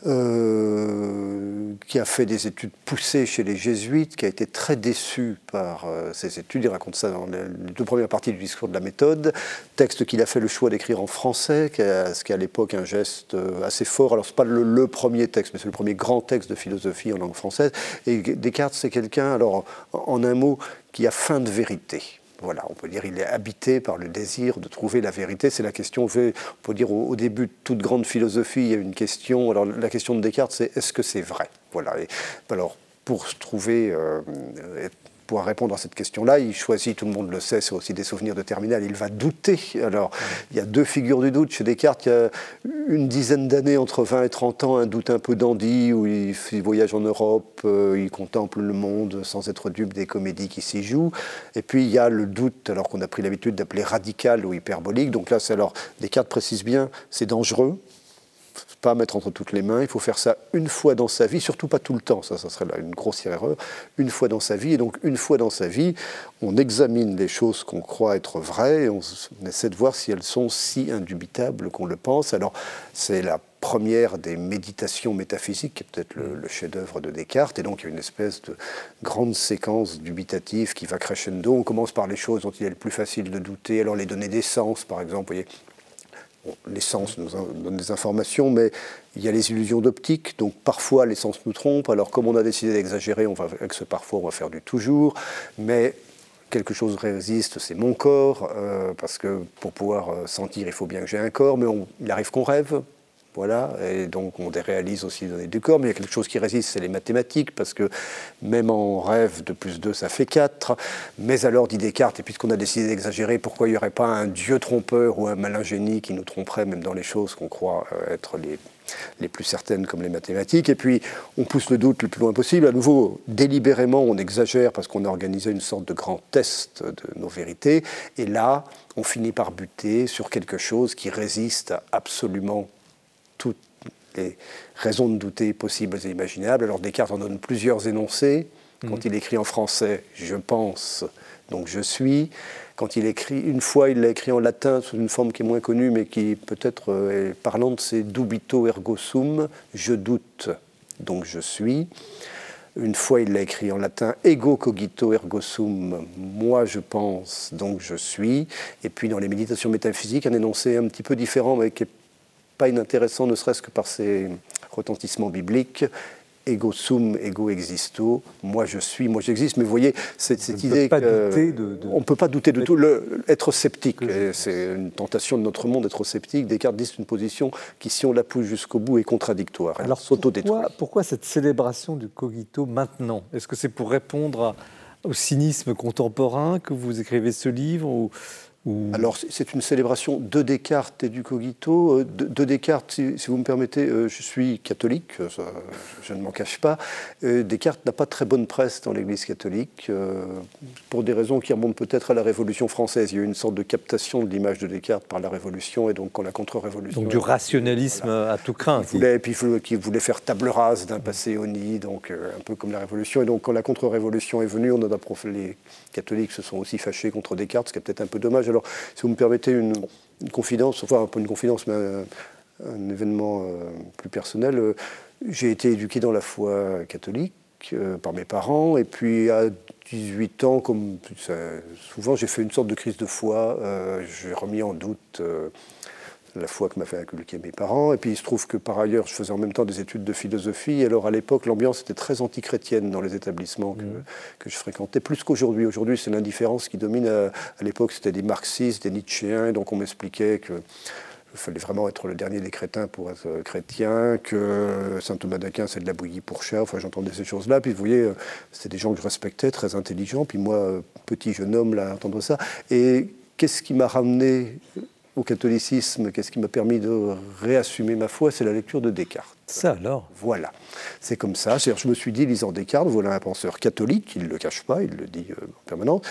euh, qui a fait des études poussées chez les jésuites, qui a été très déçu par euh, ces études. Il raconte ça dans les deux premières parties du discours de la méthode. Texte qu'il a fait le choix d'écrire en français, ce qui est à l'époque un geste euh, assez fort. Alors, ce n'est pas le, premier texte, mais c'est le premier grand texte de philosophie en langue française. Et Descartes, c'est quelqu'un, alors, en un mot, qui a faim de vérité. Voilà, on peut dire qu'il est habité par le désir de trouver la vérité. C'est la question, on peut dire au, début de toute grande philosophie, il y a une question. Alors la question de Descartes, c'est est-ce que c'est vrai? Voilà. alors pour trouver, euh, pouvoir répondre à cette question-là, il choisit, tout le monde le sait, c'est aussi des souvenirs de terminale, il va douter. Alors, il y a deux figures du doute chez Descartes. Il une dizaine d'années, entre 20 et 30 ans, un doute un peu dandy, où il, voyage en Europe, euh, il contemple le monde sans être dupe des comédies qui s'y jouent. Et puis, il y a le doute, alors qu'on a pris l'habitude d'appeler radical ou hyperbolique. Donc là, c'est alors, Descartes précise bien, c'est dangereux, pas mettre entre toutes les mains. Il faut faire ça une fois dans sa vie, surtout pas tout le temps. Ça, ça serait une grossière erreur. Une fois dans sa vie. Et donc, une fois dans sa vie, on examine les choses qu'on croit être vraies on, essaie de voir si elles sont si indubitables qu'on le pense. Alors, c'est la première des méditations métaphysiques, qui est peut-être le, le chef-d'œuvre de Descartes. Et donc, il y a une espèce de grande séquence dubitative qui va crescendo. On commence par les choses dont il est le plus facile de douter. Alors, les données d'essence, par exemple, vous voyez, l'essence nous donne des informations, mais il y a les illusions d'optique, donc parfois l'essence nous trompe. Alors comme on a décidé d'exagérer, on va avec ce parfois on va faire du toujours, mais quelque chose résiste, c'est mon corps, euh, parce que pour pouvoir euh, sentir, il faut bien que j'ai un corps, mais il arrive qu'on rêve, voilà, et donc on réalise aussi les données du corps, mais il y a quelque chose qui résiste, c'est les mathématiques, parce que même en rêve, de plus 2, ça fait 4. Mais alors, dit Descartes, et puisqu'on a décidé d'exagérer, pourquoi il n'y aurait pas un dieu trompeur ou un malin génie qui nous tromperait même dans les choses qu'on croit euh, être les, les plus certaines comme les mathématiques? Et puis, on pousse le doute le plus loin possible. À nouveau, délibérément, on exagère parce qu'on a organisé une sorte de grand test de nos vérités. Et là, on finit par buter sur quelque chose qui résiste absolument les raisons de douter possibles et imaginables. Alors Descartes en donne plusieurs énoncés. Quand mhm. il écrit en français, je pense, donc je suis. Quand il écrit, une fois, il l'a écrit en latin sous une forme qui est moins connue, mais qui peut-être euh, est parlante, c'est dubito ergo sum, je doute, donc je suis. Une fois, il l'a écrit en latin ego cogito ergo sum, moi je pense, donc je suis. Et puis dans les méditations métaphysiques, un énoncé un petit peu différent, mais qui est pas inintéressant, ne serait-ce que par ses retentissements bibliques. Ego sum, ego existo, moi je suis, moi j'existe. Mais vous voyez, cette, idée qu'on ne peut pas douter de tout. Le, être sceptique, c'est une tentation de notre monde, être sceptique. Descartes dit c'est une position qui, si on la pousse jusqu'au bout, est contradictoire. Alors pourquoi, pourquoi cette célébration du cogito maintenant? Est-ce que c'est pour répondre au cynisme contemporain que vous écrivez ce livre ou alors, c'est une célébration de Descartes et du cogito. Euh, de, Descartes, si, vous me permettez, euh, je suis catholique, euh, je ne m'en cache pas. Descartes n'a pas très bonne presse dans l'Église catholique, pour des raisons qui remontent peut-être à la Révolution française. Il y a eu une sorte de captation de l'image de Descartes par la Révolution, et donc quand la contre-révolution... Donc du rationalisme à tout craint. Qui voulait, puis qui voulait faire table rase d'un passé honni, donc un peu comme la Révolution. Et donc quand la contre-révolution est venue, on a les catholiques se sont aussi fâchés contre Descartes, ce qui est peut-être un peu dommage. Alors, si vous me permettez une, confidence, enfin, peu une confidence, mais un, événement euh, plus personnel, euh, j'ai été éduqué dans la foi catholique euh, par mes parents, et puis à 18 ans, comme souvent, j'ai fait une sorte de crise de foi. j'ai remis en doute la foi que m'a fait inculquer mes parents. Et puis il se trouve que par ailleurs, je faisais en même temps des études de philosophie. Et alors à l'époque, l'ambiance était très antichrétienne dans les établissements que, mmh. que je fréquentais, plus qu'aujourd'hui. Aujourd'hui, c'est l'indifférence qui domine. À, l'époque, c'était des marxistes, des nietzschéens. Et donc on m'expliquait que il fallait vraiment être le dernier des crétins pour être chrétien, que saint Thomas d'Aquin c'est de la bouillie pour chat, enfin j'entendais ces choses-là, puis vous voyez, c'était des gens que je respectais, très intelligents, puis moi, petit jeune homme, là, entendre ça. Et qu'est-ce qui m'a ramené au catholicisme, qu'est-ce qui m'a permis de réassumer ma foi C'est la lecture de Descartes. Ça alors? Voilà. C'est comme ça. Je me suis dit, lisant Descartes, voilà un penseur catholique, il ne le cache pas, il le dit euh, en permanence,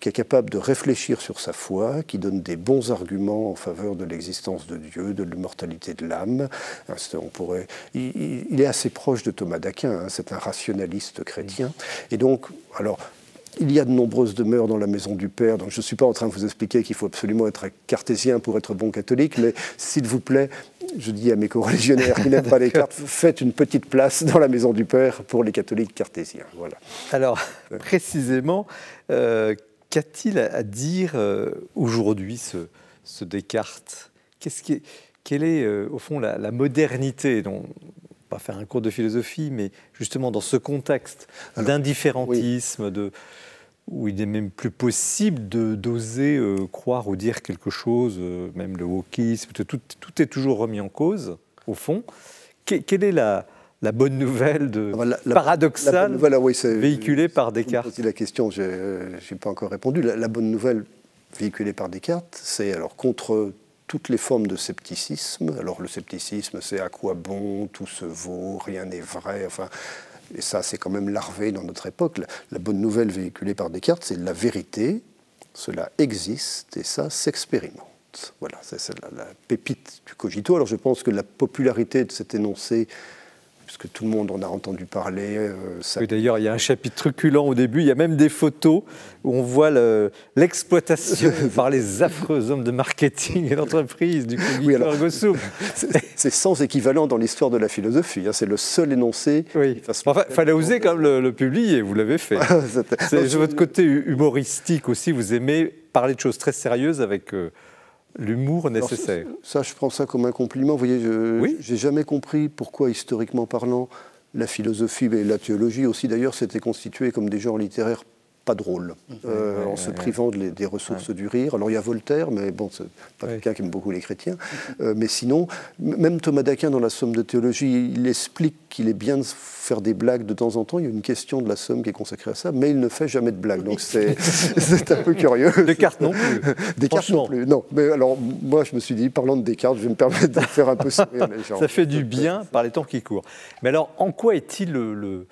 qui est capable de réfléchir sur sa foi, qui donne des bons arguments en faveur de l'existence de Dieu, de l'immortalité de l'âme. On pourrait, il, est assez proche de Thomas d'Aquin, hein, c'est un rationaliste chrétien. Et donc, alors, il y a de nombreuses demeures dans la maison du Père, donc je ne suis pas en train de vous expliquer qu'il faut absolument être cartésien pour être bon catholique, mais s'il vous plaît, je dis à mes co-religionnaires qui n'aiment pas les cartes, faites une petite place dans la maison du Père pour les catholiques cartésiens. Voilà. Alors, précisément, euh, qu'a-t-il à dire euh, aujourd'hui, ce, Descartes? Qu'est-ce qui Quelle est, euh, au fond, la, la modernité dont, pas faire un cours de philosophie, mais justement dans ce contexte d'indifférentisme, de, où il n'est même plus possible d'oser euh, croire ou dire quelque chose, euh, même le wokisme, tout, tout, est toujours remis en cause, au fond. quelle est la, la bonne nouvelle de ah bah, paradoxale véhiculée par Descartes. Vous la question, je n'ai pas encore répondu. La, bonne nouvelle véhiculée par Descartes, c'est alors contre toutes les formes de scepticisme. Alors le scepticisme, c'est à quoi bon, tout se vaut, rien n'est vrai. Enfin, et ça, c'est quand même larvé dans notre époque. La, bonne nouvelle véhiculée par Descartes, c'est la vérité. Cela existe et ça s'expérimente. Voilà, c'est la, la, pépite du cogito. Alors je pense que la popularité de cet énoncé puisque tout le monde en a entendu parler. Euh, oui, D'ailleurs, il y a un chapitre truculent au début, il y a même des photos où on voit l'exploitation par les affreux hommes de marketing et d'entreprise du oui, alors, C'est sans équivalent dans l'histoire de la philosophie, hein. c'est le seul énoncé. Oui. Enfin, il fallait oser quand même le, publier, vous l'avez fait. c'est votre côté humoristique aussi, vous aimez parler de choses très sérieuses avec... Euh, l'humour nécessaire. ça, je prends ça comme un compliment. Vous voyez, je n'ai jamais compris pourquoi, historiquement parlant, la philosophie et la théologie aussi, d'ailleurs, s'étaient constituées comme des genres littéraires pas drôle, euh, en se privant des ressources du rire. Alors il y a Voltaire, mais bon, c'est pas quelqu'un qui aime beaucoup les chrétiens. Euh, mais sinon, même Thomas d'Aquin, dans la Somme de théologie, il explique qu'il est bien de faire des blagues de temps en temps. Il y a une question de la Somme qui est consacrée à ça, mais il ne fait jamais de blagues. Donc c'est un peu curieux. Descartes non plus. Descartes non plus. Non, mais alors moi je me suis dit, parlant de Descartes, je vais me permettre de faire un peu sourire les gens. Ça fait du bien par les temps qui courent. Mais alors, en quoi est-il le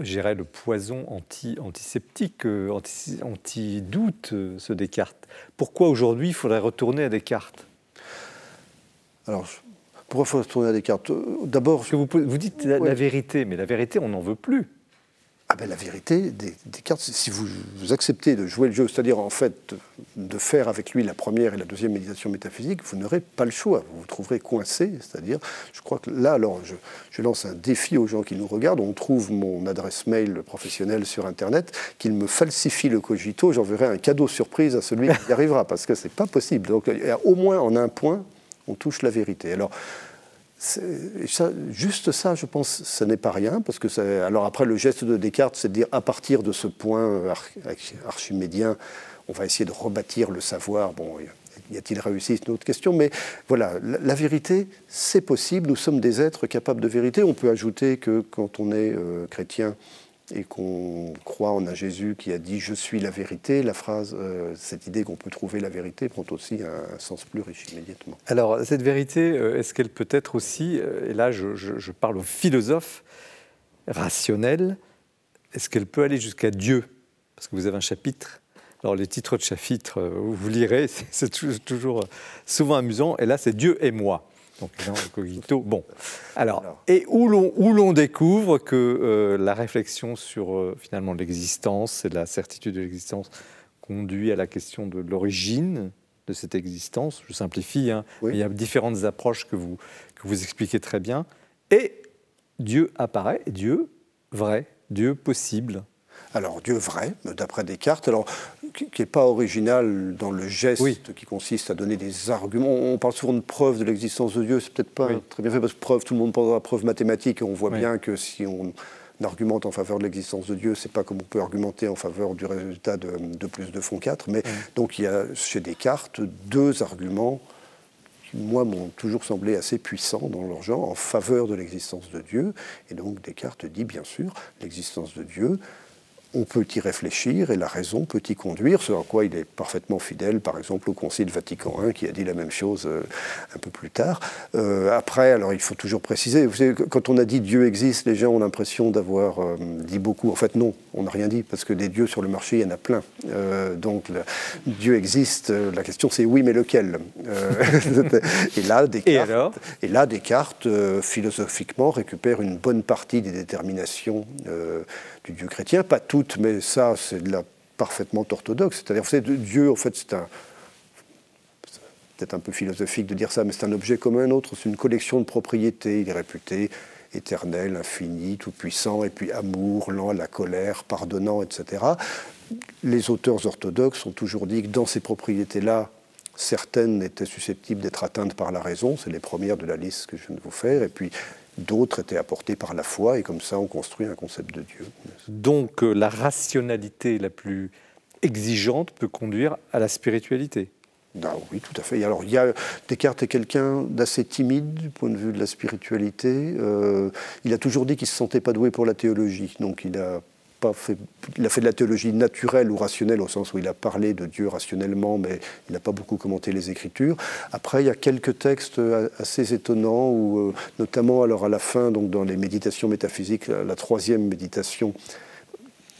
j'irais, le poison anti, antiseptique, euh, anti-doute, euh, ce Descartes. Pourquoi aujourd'hui il faudrait retourner à Descartes? Alors, pourquoi il faut retourner à Descartes? Euh, D'abord. Vous, vous dites la, vérité, mais la vérité, on n'en veut plus. Ah ben, la vérité, des, cartes, si vous, acceptez de jouer le jeu, c'est-à-dire en fait de faire avec lui la première et la deuxième méditation métaphysique, vous n'aurez pas le choix. Vous vous trouverez coincé. C'est-à-dire, je crois que là, alors, je, lance un défi aux gens qui nous regardent. On trouve mon adresse mail professionnelle sur Internet, qu'il me falsifie le cogito. J'enverrai un cadeau surprise à celui qui y arrivera, parce que c'est pas possible. Donc, au moins en un point, on touche la vérité. Alors, ça, juste ça, je pense, ce n'est pas rien, parce que alors après le geste de Descartes, c'est de dire à partir de ce point archimédien, on va essayer de rebâtir le savoir. Bon, y a-t-il réussi? C'est une autre question, mais voilà, la, vérité, c'est possible. Nous sommes des êtres capables de vérité. On peut ajouter que quand on est euh, chrétien, et qu'on croit en un Jésus qui a dit je suis la vérité, la phrase, euh, cette idée qu'on peut trouver la vérité prend aussi un, sens plus riche immédiatement. Alors cette vérité, euh, est-ce qu'elle peut être aussi, euh, et là je, parle aux philosophes rationnels, est-ce qu'elle peut aller jusqu'à Dieu? Parce que vous avez un chapitre. Alors les titres de chapitre, vous lirez, c'est toujours souvent amusant. Et là, c'est Dieu et moi. Donc, Bon. Alors, et où l'on découvre que euh, la réflexion sur euh, finalement l'existence et la certitude de l'existence conduit à la question de l'origine de cette existence. Je simplifie, hein, il y a différentes approches que vous, que vous expliquez très bien. Et Dieu apparaît, Dieu vrai, Dieu possible. Alors Dieu vrai, d'après Descartes, alors qui n'est pas original dans le geste qui consiste à donner des arguments. On parle souvent de preuve de l'existence de Dieu, c'est peut-être pas très bien fait parce que preuve, tout le monde pense à la preuve mathématique et on voit bien que si on argumente en faveur de l'existence de Dieu, c'est pas comme on peut argumenter en faveur du résultat de 2 plus 2 font 4. Mais donc il y a chez Descartes deux arguments qui, moi, m'ont toujours semblé assez puissants dans leur genre en faveur de l'existence de Dieu. Et donc Descartes dit bien sûr l'existence de Dieu on peut y réfléchir et la raison peut y conduire, ce à quoi il est parfaitement fidèle, par exemple, au Concile Vatican I, qui a dit la même chose euh, un peu plus tard. Euh, après, alors il faut toujours préciser, vous savez, quand on a dit Dieu existe, les gens ont l'impression d'avoir euh, dit beaucoup. En fait, non, on n'a rien dit, parce que des dieux sur le marché, il y en a plein. donc, Dieu existe, la question c'est oui, mais lequel? Et là, Descartes, et, et là, Descartes philosophiquement, récupère une bonne partie des déterminations du Dieu chrétien, pas toutes, mais ça, c'est de la parfaitement orthodoxe. C'est-à-dire, savez, Dieu, en fait, c'est un. peut-être un peu philosophique de dire ça, mais c'est un objet comme un autre, c'est une collection de propriétés. Il est réputé éternel, infini, tout-puissant, et puis amour, lent la colère, pardonnant, etc. Les auteurs orthodoxes ont toujours dit que dans ces propriétés-là, certaines étaient susceptibles d'être atteintes par la raison, c'est les premières de la liste que je viens de vous faire, et puis D'autres étaient apportés par la foi et comme ça on construit un concept de Dieu. Donc euh, la rationalité la plus exigeante peut conduire à la spiritualité Ah oui, tout à fait. Alors, il y a, Descartes est quelqu'un d'assez timide du point de vue de la spiritualité. Euh, il a toujours dit qu'il ne se sentait pas doué pour la théologie. Donc, il a, il a fait de la théologie naturelle ou rationnelle, au sens où il a parlé de Dieu rationnellement, mais il n'a pas beaucoup commenté les Écritures. Après, il y a quelques textes assez étonnants, où, euh, notamment alors à la fin, donc dans les méditations métaphysiques, la troisième méditation,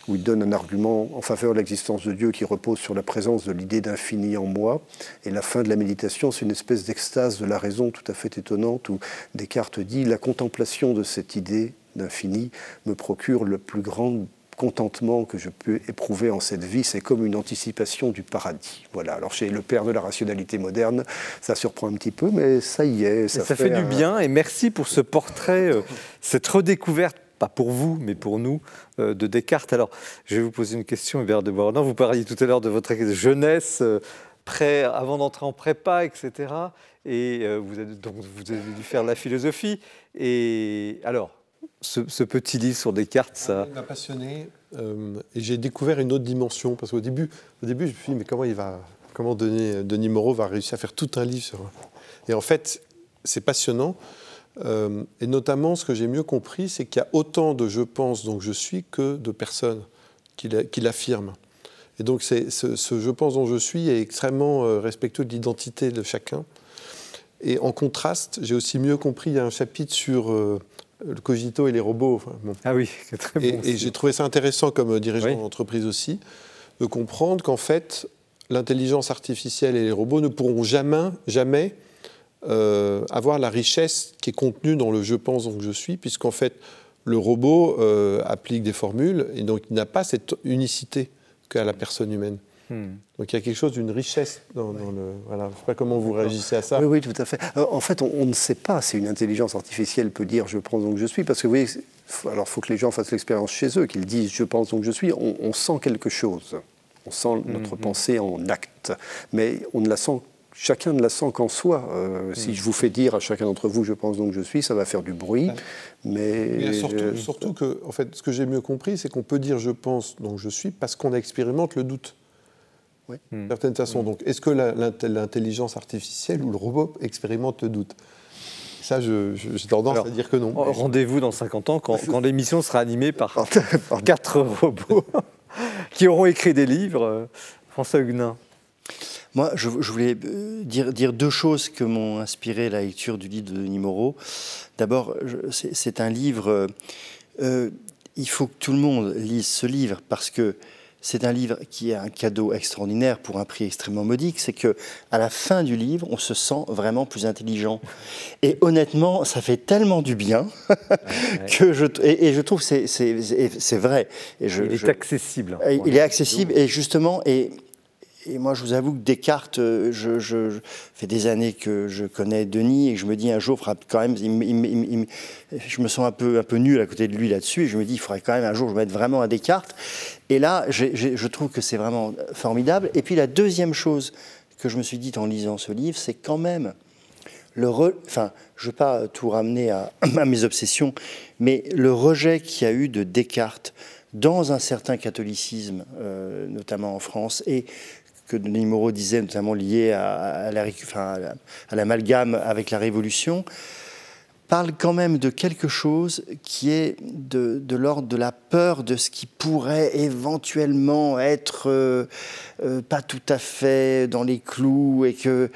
où il donne un argument en faveur de l'existence de Dieu qui repose sur la présence de l'idée d'infini en moi. Et la fin de la méditation, c'est une espèce d'extase de la raison tout à fait étonnante où Descartes dit La contemplation de cette idée d'infini me procure le plus grand contentement que je peux éprouver en cette vie, c'est comme une anticipation du paradis. Voilà. Alors chez le père de la rationalité moderne, ça surprend un petit peu, mais ça y est. Ça, ça fait, du bien. Et merci pour ce portrait, euh, cette redécouverte pas pour vous, mais pour nous, euh, de Descartes. Alors, je vais vous poser une question, Hubert de Bordeaux. Vous parliez tout à l'heure de votre jeunesse, euh, avant d'entrer en prépa, etc. Et euh, vous, avez, donc, vous avez dû faire la philosophie. Et alors, ce, petit livre sur Descartes, ça... Il m'a passionné. et j'ai découvert une autre dimension. Parce qu'au début, au début, je me suis dit, mais comment il va... Comment Denis, Moreau va réussir à faire tout un livre sur... Et en fait, c'est passionnant euh, et notamment, ce que j'ai mieux compris, c'est qu'il y a autant de je pense, donc je suis, que de personnes qui l'affirment. Et donc, ce, je pense dont je suis est extrêmement euh, respectueux de l'identité de chacun. Et en contraste, j'ai aussi mieux compris, il y a un chapitre sur euh, le cogito et les robots. Ah oui, c'est très bon. Et, j'ai trouvé ça intéressant comme dirigeant d'entreprise aussi, de comprendre qu'en fait, l'intelligence artificielle et les robots ne pourront jamais, jamais euh, avoir la richesse qui est contenue dans le je pense donc je suis, puisqu'en fait le robot euh, applique des formules et donc il n'a pas cette unicité qu'a la personne humaine. Hmm. Donc il y a quelque chose d'une richesse dans, le. Voilà, je ne sais pas comment vous réagissez à ça. Oui, oui, tout à fait. Euh, en fait, on, ne sait pas si une intelligence artificielle peut dire je pense donc je suis, parce que oui, alors il faut que les gens fassent l'expérience chez eux, qu'ils disent je pense donc je suis. On, sent quelque chose. On sent notre hmm, hmm. pensée en acte, mais on ne la sent chacun ne la sent qu'en soi. Euh, si je vous fais dire à chacun d'entre vous, je pense donc je suis, ça va faire du bruit. Mais, surtout, que, en fait, ce que j'ai mieux compris, c'est qu'on peut dire je pense donc je suis parce qu'on expérimente le doute. Oui. D'une certaine façon. Mm. Donc, est-ce que l'intelligence artificielle ou le robot expérimente le doute? Ça, j'ai tendance à dire que non. Rendez-vous dans 50 ans quand, quand l'émission sera animée par quatre robots qui auront écrit des livres. François Huguenin. Moi, je, voulais euh, dire, dire, deux choses que m'ont inspiré la lecture du livre de Denis Moreau. D'abord, c'est un livre. Euh, euh, il faut que tout le monde lise ce livre parce que c'est un livre qui est un cadeau extraordinaire pour un prix extrêmement modique. C'est que à la fin du livre, on se sent vraiment plus intelligent. Et honnêtement, ça fait tellement du bien que je et, je trouve c'est c'est vrai. Et je, il est accessible. Il est accessible et justement et et moi, je vous avoue que Descartes, euh, je, je, fait des années que je connais Denis et je me dis un jour, quand même, je me sens un peu, un peu nul à côté de lui là-dessus et je me dis, il faudrait quand même un jour je mette vraiment à Descartes. Et là, je trouve que c'est vraiment formidable. Et puis la deuxième chose que je me suis dit en lisant ce livre, c'est quand même le, enfin, je ne veux pas tout ramener à, à mes obsessions, mais le rejet qu'il y a eu de Descartes dans un certain catholicisme, euh, notamment en France, et que Denis Moreau disait, notamment lié à, à l'amalgame avec la Révolution, parle quand même de quelque chose qui est de, l'ordre de la peur de ce qui pourrait éventuellement être euh, euh, pas tout à fait dans les clous et que,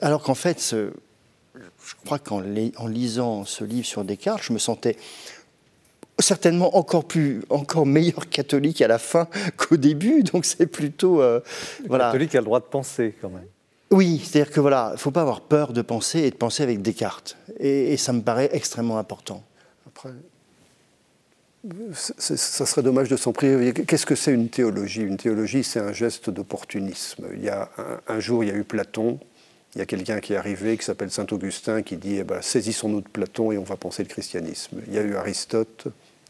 alors qu'en fait, je crois qu'en en lisant ce livre sur Descartes, je me sentais certainement encore plus, encore meilleur catholique à la fin qu'au début. Donc c'est plutôt, euh, voilà. Catholique a le droit de penser quand même. Oui, c'est-à-dire que voilà, il faut pas avoir peur de penser et de penser avec Descartes. Et, ça me paraît extrêmement important. Après, ça serait dommage de s'en priver. Qu'est-ce que c'est une théologie? Une théologie, c'est un geste d'opportunisme. Il y a un, jour, il y a eu Platon. Il y a quelqu'un qui est arrivé, qui s'appelle Saint Augustin, qui dit eh ben, saisissons-nous de Platon et on va penser le christianisme. Il y a eu Aristote,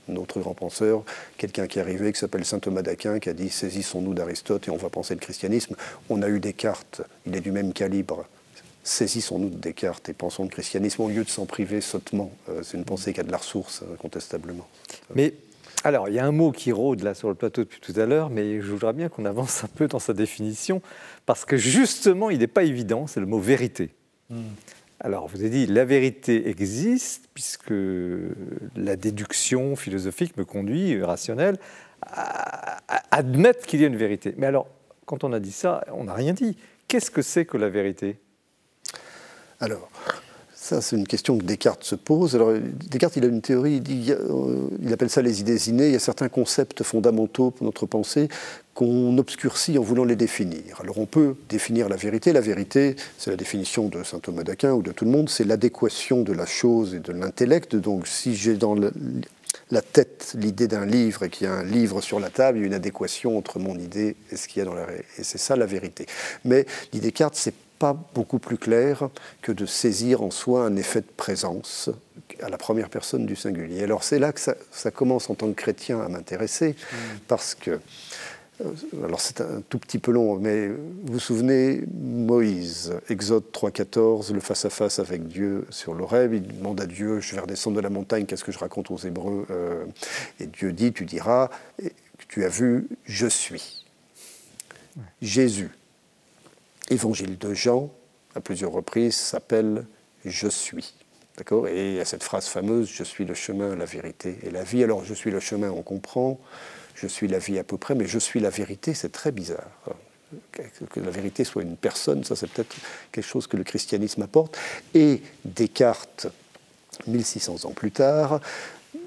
notre grand penseur, quelqu'un qui est arrivé, qui s'appelle saint Thomas d'Aquin, qui a dit saisissons-nous d'Aristote et on va penser le christianisme. On a eu Descartes, il est du même calibre. Saisissons-nous de Descartes et pensons le christianisme au lieu de s'en priver sottement. Euh, c'est une pensée qui a de la ressource, incontestablement. Mais Alors, il y a un mot qui rôde là sur le plateau depuis tout à l'heure, mais je voudrais bien qu'on avance un peu dans sa définition, parce que justement, il n'est pas évident, c'est le mot vérité. Hmm. Alors, vous avez dit, la vérité existe, puisque la déduction philosophique me conduit, rationnelle, à admettre qu'il y a une vérité. Mais alors, quand on a dit ça, on n'a rien dit. Qu'est-ce que c'est que la vérité? Alors, ça, c'est une question que Descartes se pose. Alors, Descartes, il a une théorie, il, euh, il, appelle ça les idées innées. Il y a certains concepts fondamentaux pour notre pensée qu'on obscurcit en voulant les définir. Alors, on peut définir la vérité. La vérité, c'est la définition de saint Thomas d'Aquin ou de tout le monde, c'est l'adéquation de la chose et de l'intellect. Donc, si j'ai dans la tête l'idée d'un livre et qu'il y a un livre sur la table, il y a une adéquation entre mon idée et ce qu'il y a dans la Et c'est ça la vérité. Mais l'idée Descartes, c'est pas beaucoup plus clair que de saisir en soi un effet de présence à la première personne du singulier. Alors c'est là que ça, commence en tant que chrétien à m'intéresser, mm. parce que, euh, alors c'est un tout petit peu long, mais vous vous souvenez, Moïse, Exode 3.14, le face-à-face avec Dieu sur l'Oreb, il demande à Dieu, je vais redescendre de la montagne, qu'est-ce que je raconte aux Hébreux euh, Et Dieu dit, tu diras, tu as vu, je suis. Jésus, Évangile de Jean, à plusieurs reprises, s'appelle Je suis. D'accord? Et il y a cette phrase fameuse Je suis le chemin, la vérité et la vie. Alors, je suis le chemin, on comprend. Je suis la vie à peu près, mais je suis la vérité, c'est très bizarre. Que la vérité soit une personne, ça c'est peut-être quelque chose que le christianisme apporte. Et Descartes, 1600 ans plus tard,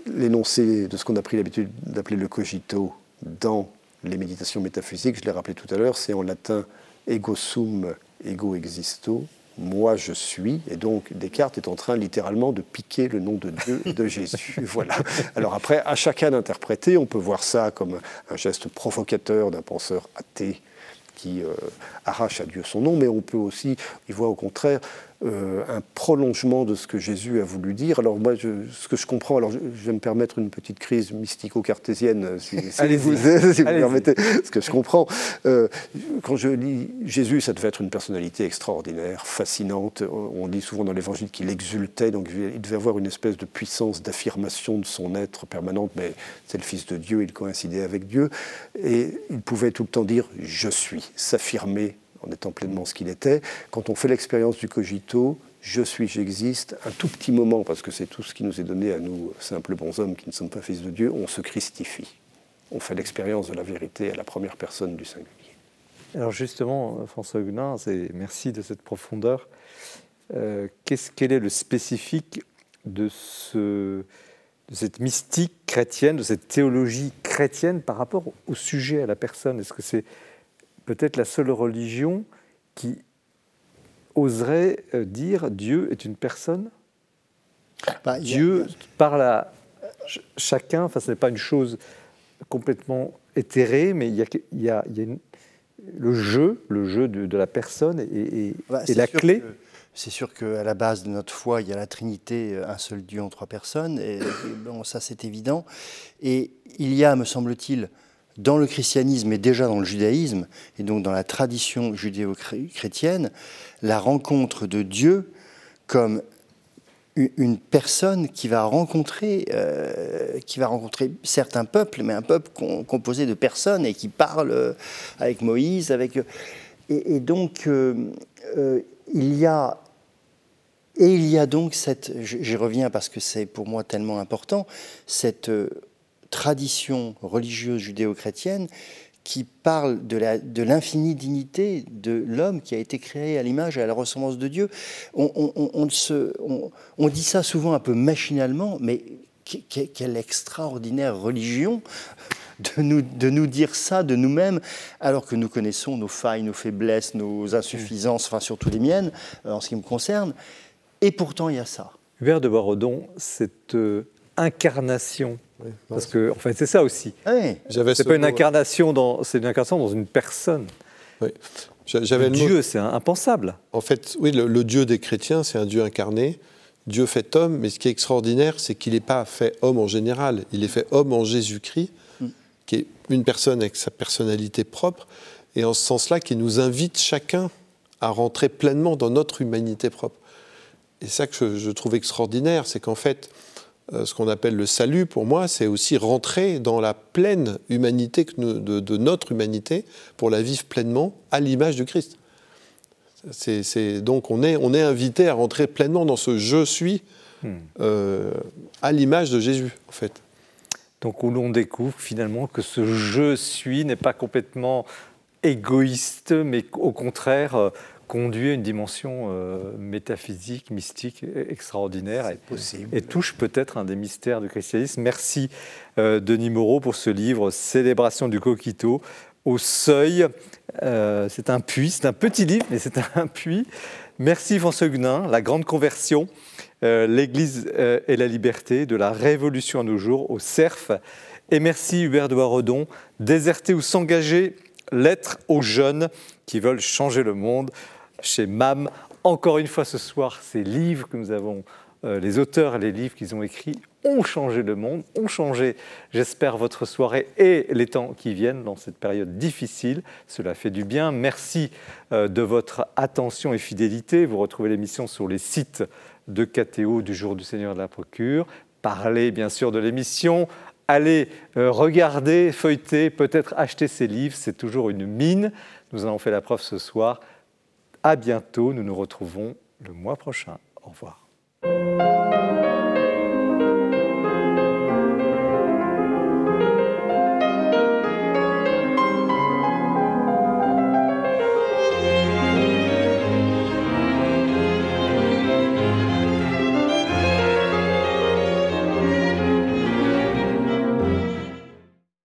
l'énoncé de ce qu'on a pris l'habitude d'appeler le cogito dans les méditations métaphysiques, je l'ai rappelé tout à l'heure, c'est en latin ego sum, ego existo, moi je suis, et donc Descartes est en train littéralement de piquer le nom de Dieu de Jésus. voilà. Alors après, à chacun d'interpréter, on peut voir ça comme un geste provocateur d'un penseur athée qui euh, arrache à Dieu son nom, mais on peut aussi y voir au contraire euh, un prolongement de ce que Jésus a voulu dire. Alors moi, ce que je comprends, alors je, vais me permettre une petite crise mystico-cartésienne, si, vous, permettez, ce que je comprends. Euh, quand je lis Jésus, ça devait être une personnalité extraordinaire, fascinante. On dit souvent dans l'Évangile qu'il exultait, donc il devait avoir une espèce de puissance d'affirmation de son être permanente, mais c'est le Fils de Dieu, il coïncidait avec Dieu, et il pouvait tout le temps dire « je suis », s'affirmer en étant pleinement ce qu'il était. Quand on fait l'expérience du cogito, je suis, j'existe, un tout petit moment, parce que c'est tout ce qui nous est donné à nous, simples bons hommes qui ne sommes pas fils de Dieu, on se christifie. On fait l'expérience de la vérité à la première personne du singulier. Alors justement, François Huguenin, merci de cette profondeur. Euh, quel est le spécifique de, ce, de cette mystique chrétienne, de cette théologie chrétienne par rapport au sujet, à la personne? Est-ce que c'est peut-être la seule religion qui oserait euh, dire Dieu est une personne? Bah, Dieu parle à chacun, enfin ce n'est pas une chose complètement éthérée, mais il y a, le jeu, le jeu de, la personne et, bah, la clé. C'est sûr qu'à la base de notre foi, il y a la Trinité, un seul Dieu en trois personnes, et bon, ça c'est évident. Et il y a, me semble-t-il, dans le christianisme et déjà dans le judaïsme, et donc dans la tradition judéo-chrétienne, la rencontre de Dieu comme une personne qui va rencontrer, euh, qui va rencontrer certains peuples, mais un peuple composé de personnes et qui parle euh, avec Moïse, avec et, donc euh, il y a et il y a donc cette, j'y reviens parce que c'est pour moi tellement important, cette tradition religieuse judéo-chrétienne qui parle de l'infinie dignité de l'homme qui a été créé à l'image et à la ressemblance de Dieu. On, dit ça souvent un peu machinalement, mais quelle extraordinaire religion de nous, de nous dire ça de nous-mêmes, alors que nous connaissons nos failles, nos faiblesses, nos insuffisances, enfin surtout les miennes, euh, en ce qui me concerne. Et pourtant, il y a ça. Vers de Barodon, cette incarnation parce que, en fait, c'est ça aussi. Oui. C'est pas une incarnation dans, c'est une incarnation dans une personne. Oui. J'avais le Dieu, c'est impensable. En fait, oui, le, Dieu des chrétiens, c'est un Dieu incarné. Dieu fait homme, mais ce qui est extraordinaire, c'est qu'il n'est pas fait homme en général. Il est fait homme en Jésus-Christ, mm. qui est une personne avec sa personnalité propre, et en ce sens-là, qui nous invite chacun à rentrer pleinement dans notre humanité propre. Et ça que je, je trouve extraordinaire, c'est qu'en fait, euh, ce qu'on appelle le salut, pour moi, c'est aussi rentrer dans la pleine humanité de, notre humanité pour la vivre pleinement à l'image du Christ. Donc on est, on est invité à rentrer pleinement dans ce je suis hmm. euh, à l'image de Jésus, en fait. Donc où l'on découvre finalement que ce je suis n'est pas complètement égoïste, mais au contraire euh, conduit à une dimension euh, métaphysique, mystique extraordinaire et, et, touche peut-être un des mystères du christianisme. Merci euh, Denis Moreau pour ce livre Célébration du Coquito au seuil. c'est un puits, c'est un petit livre, mais c'est un puits. Merci François Guenin, La Grande Conversion, l'Église et la liberté, de la Révolution à nos jours, au CERF. Et merci Hubert de Déserter ou s'engager Lettres aux jeunes qui veulent changer le monde chez MAM. Encore une fois ce soir, ces livres que nous avons, euh, les auteurs et les livres qu'ils ont écrits ont changé le monde, ont changé, j'espère, votre soirée et les temps qui viennent dans cette période difficile. Cela fait du bien. Merci euh, de votre attention et fidélité. Vous retrouvez l'émission sur les sites de KTO du jour du Seigneur de la Procure. Parlez bien sûr de l'émission allez euh, regarder, feuilleter, peut-être acheter ces livres, c'est toujours une mine. Nous en avons fait la preuve ce soir. À bientôt, nous nous retrouvons le mois prochain. Au revoir.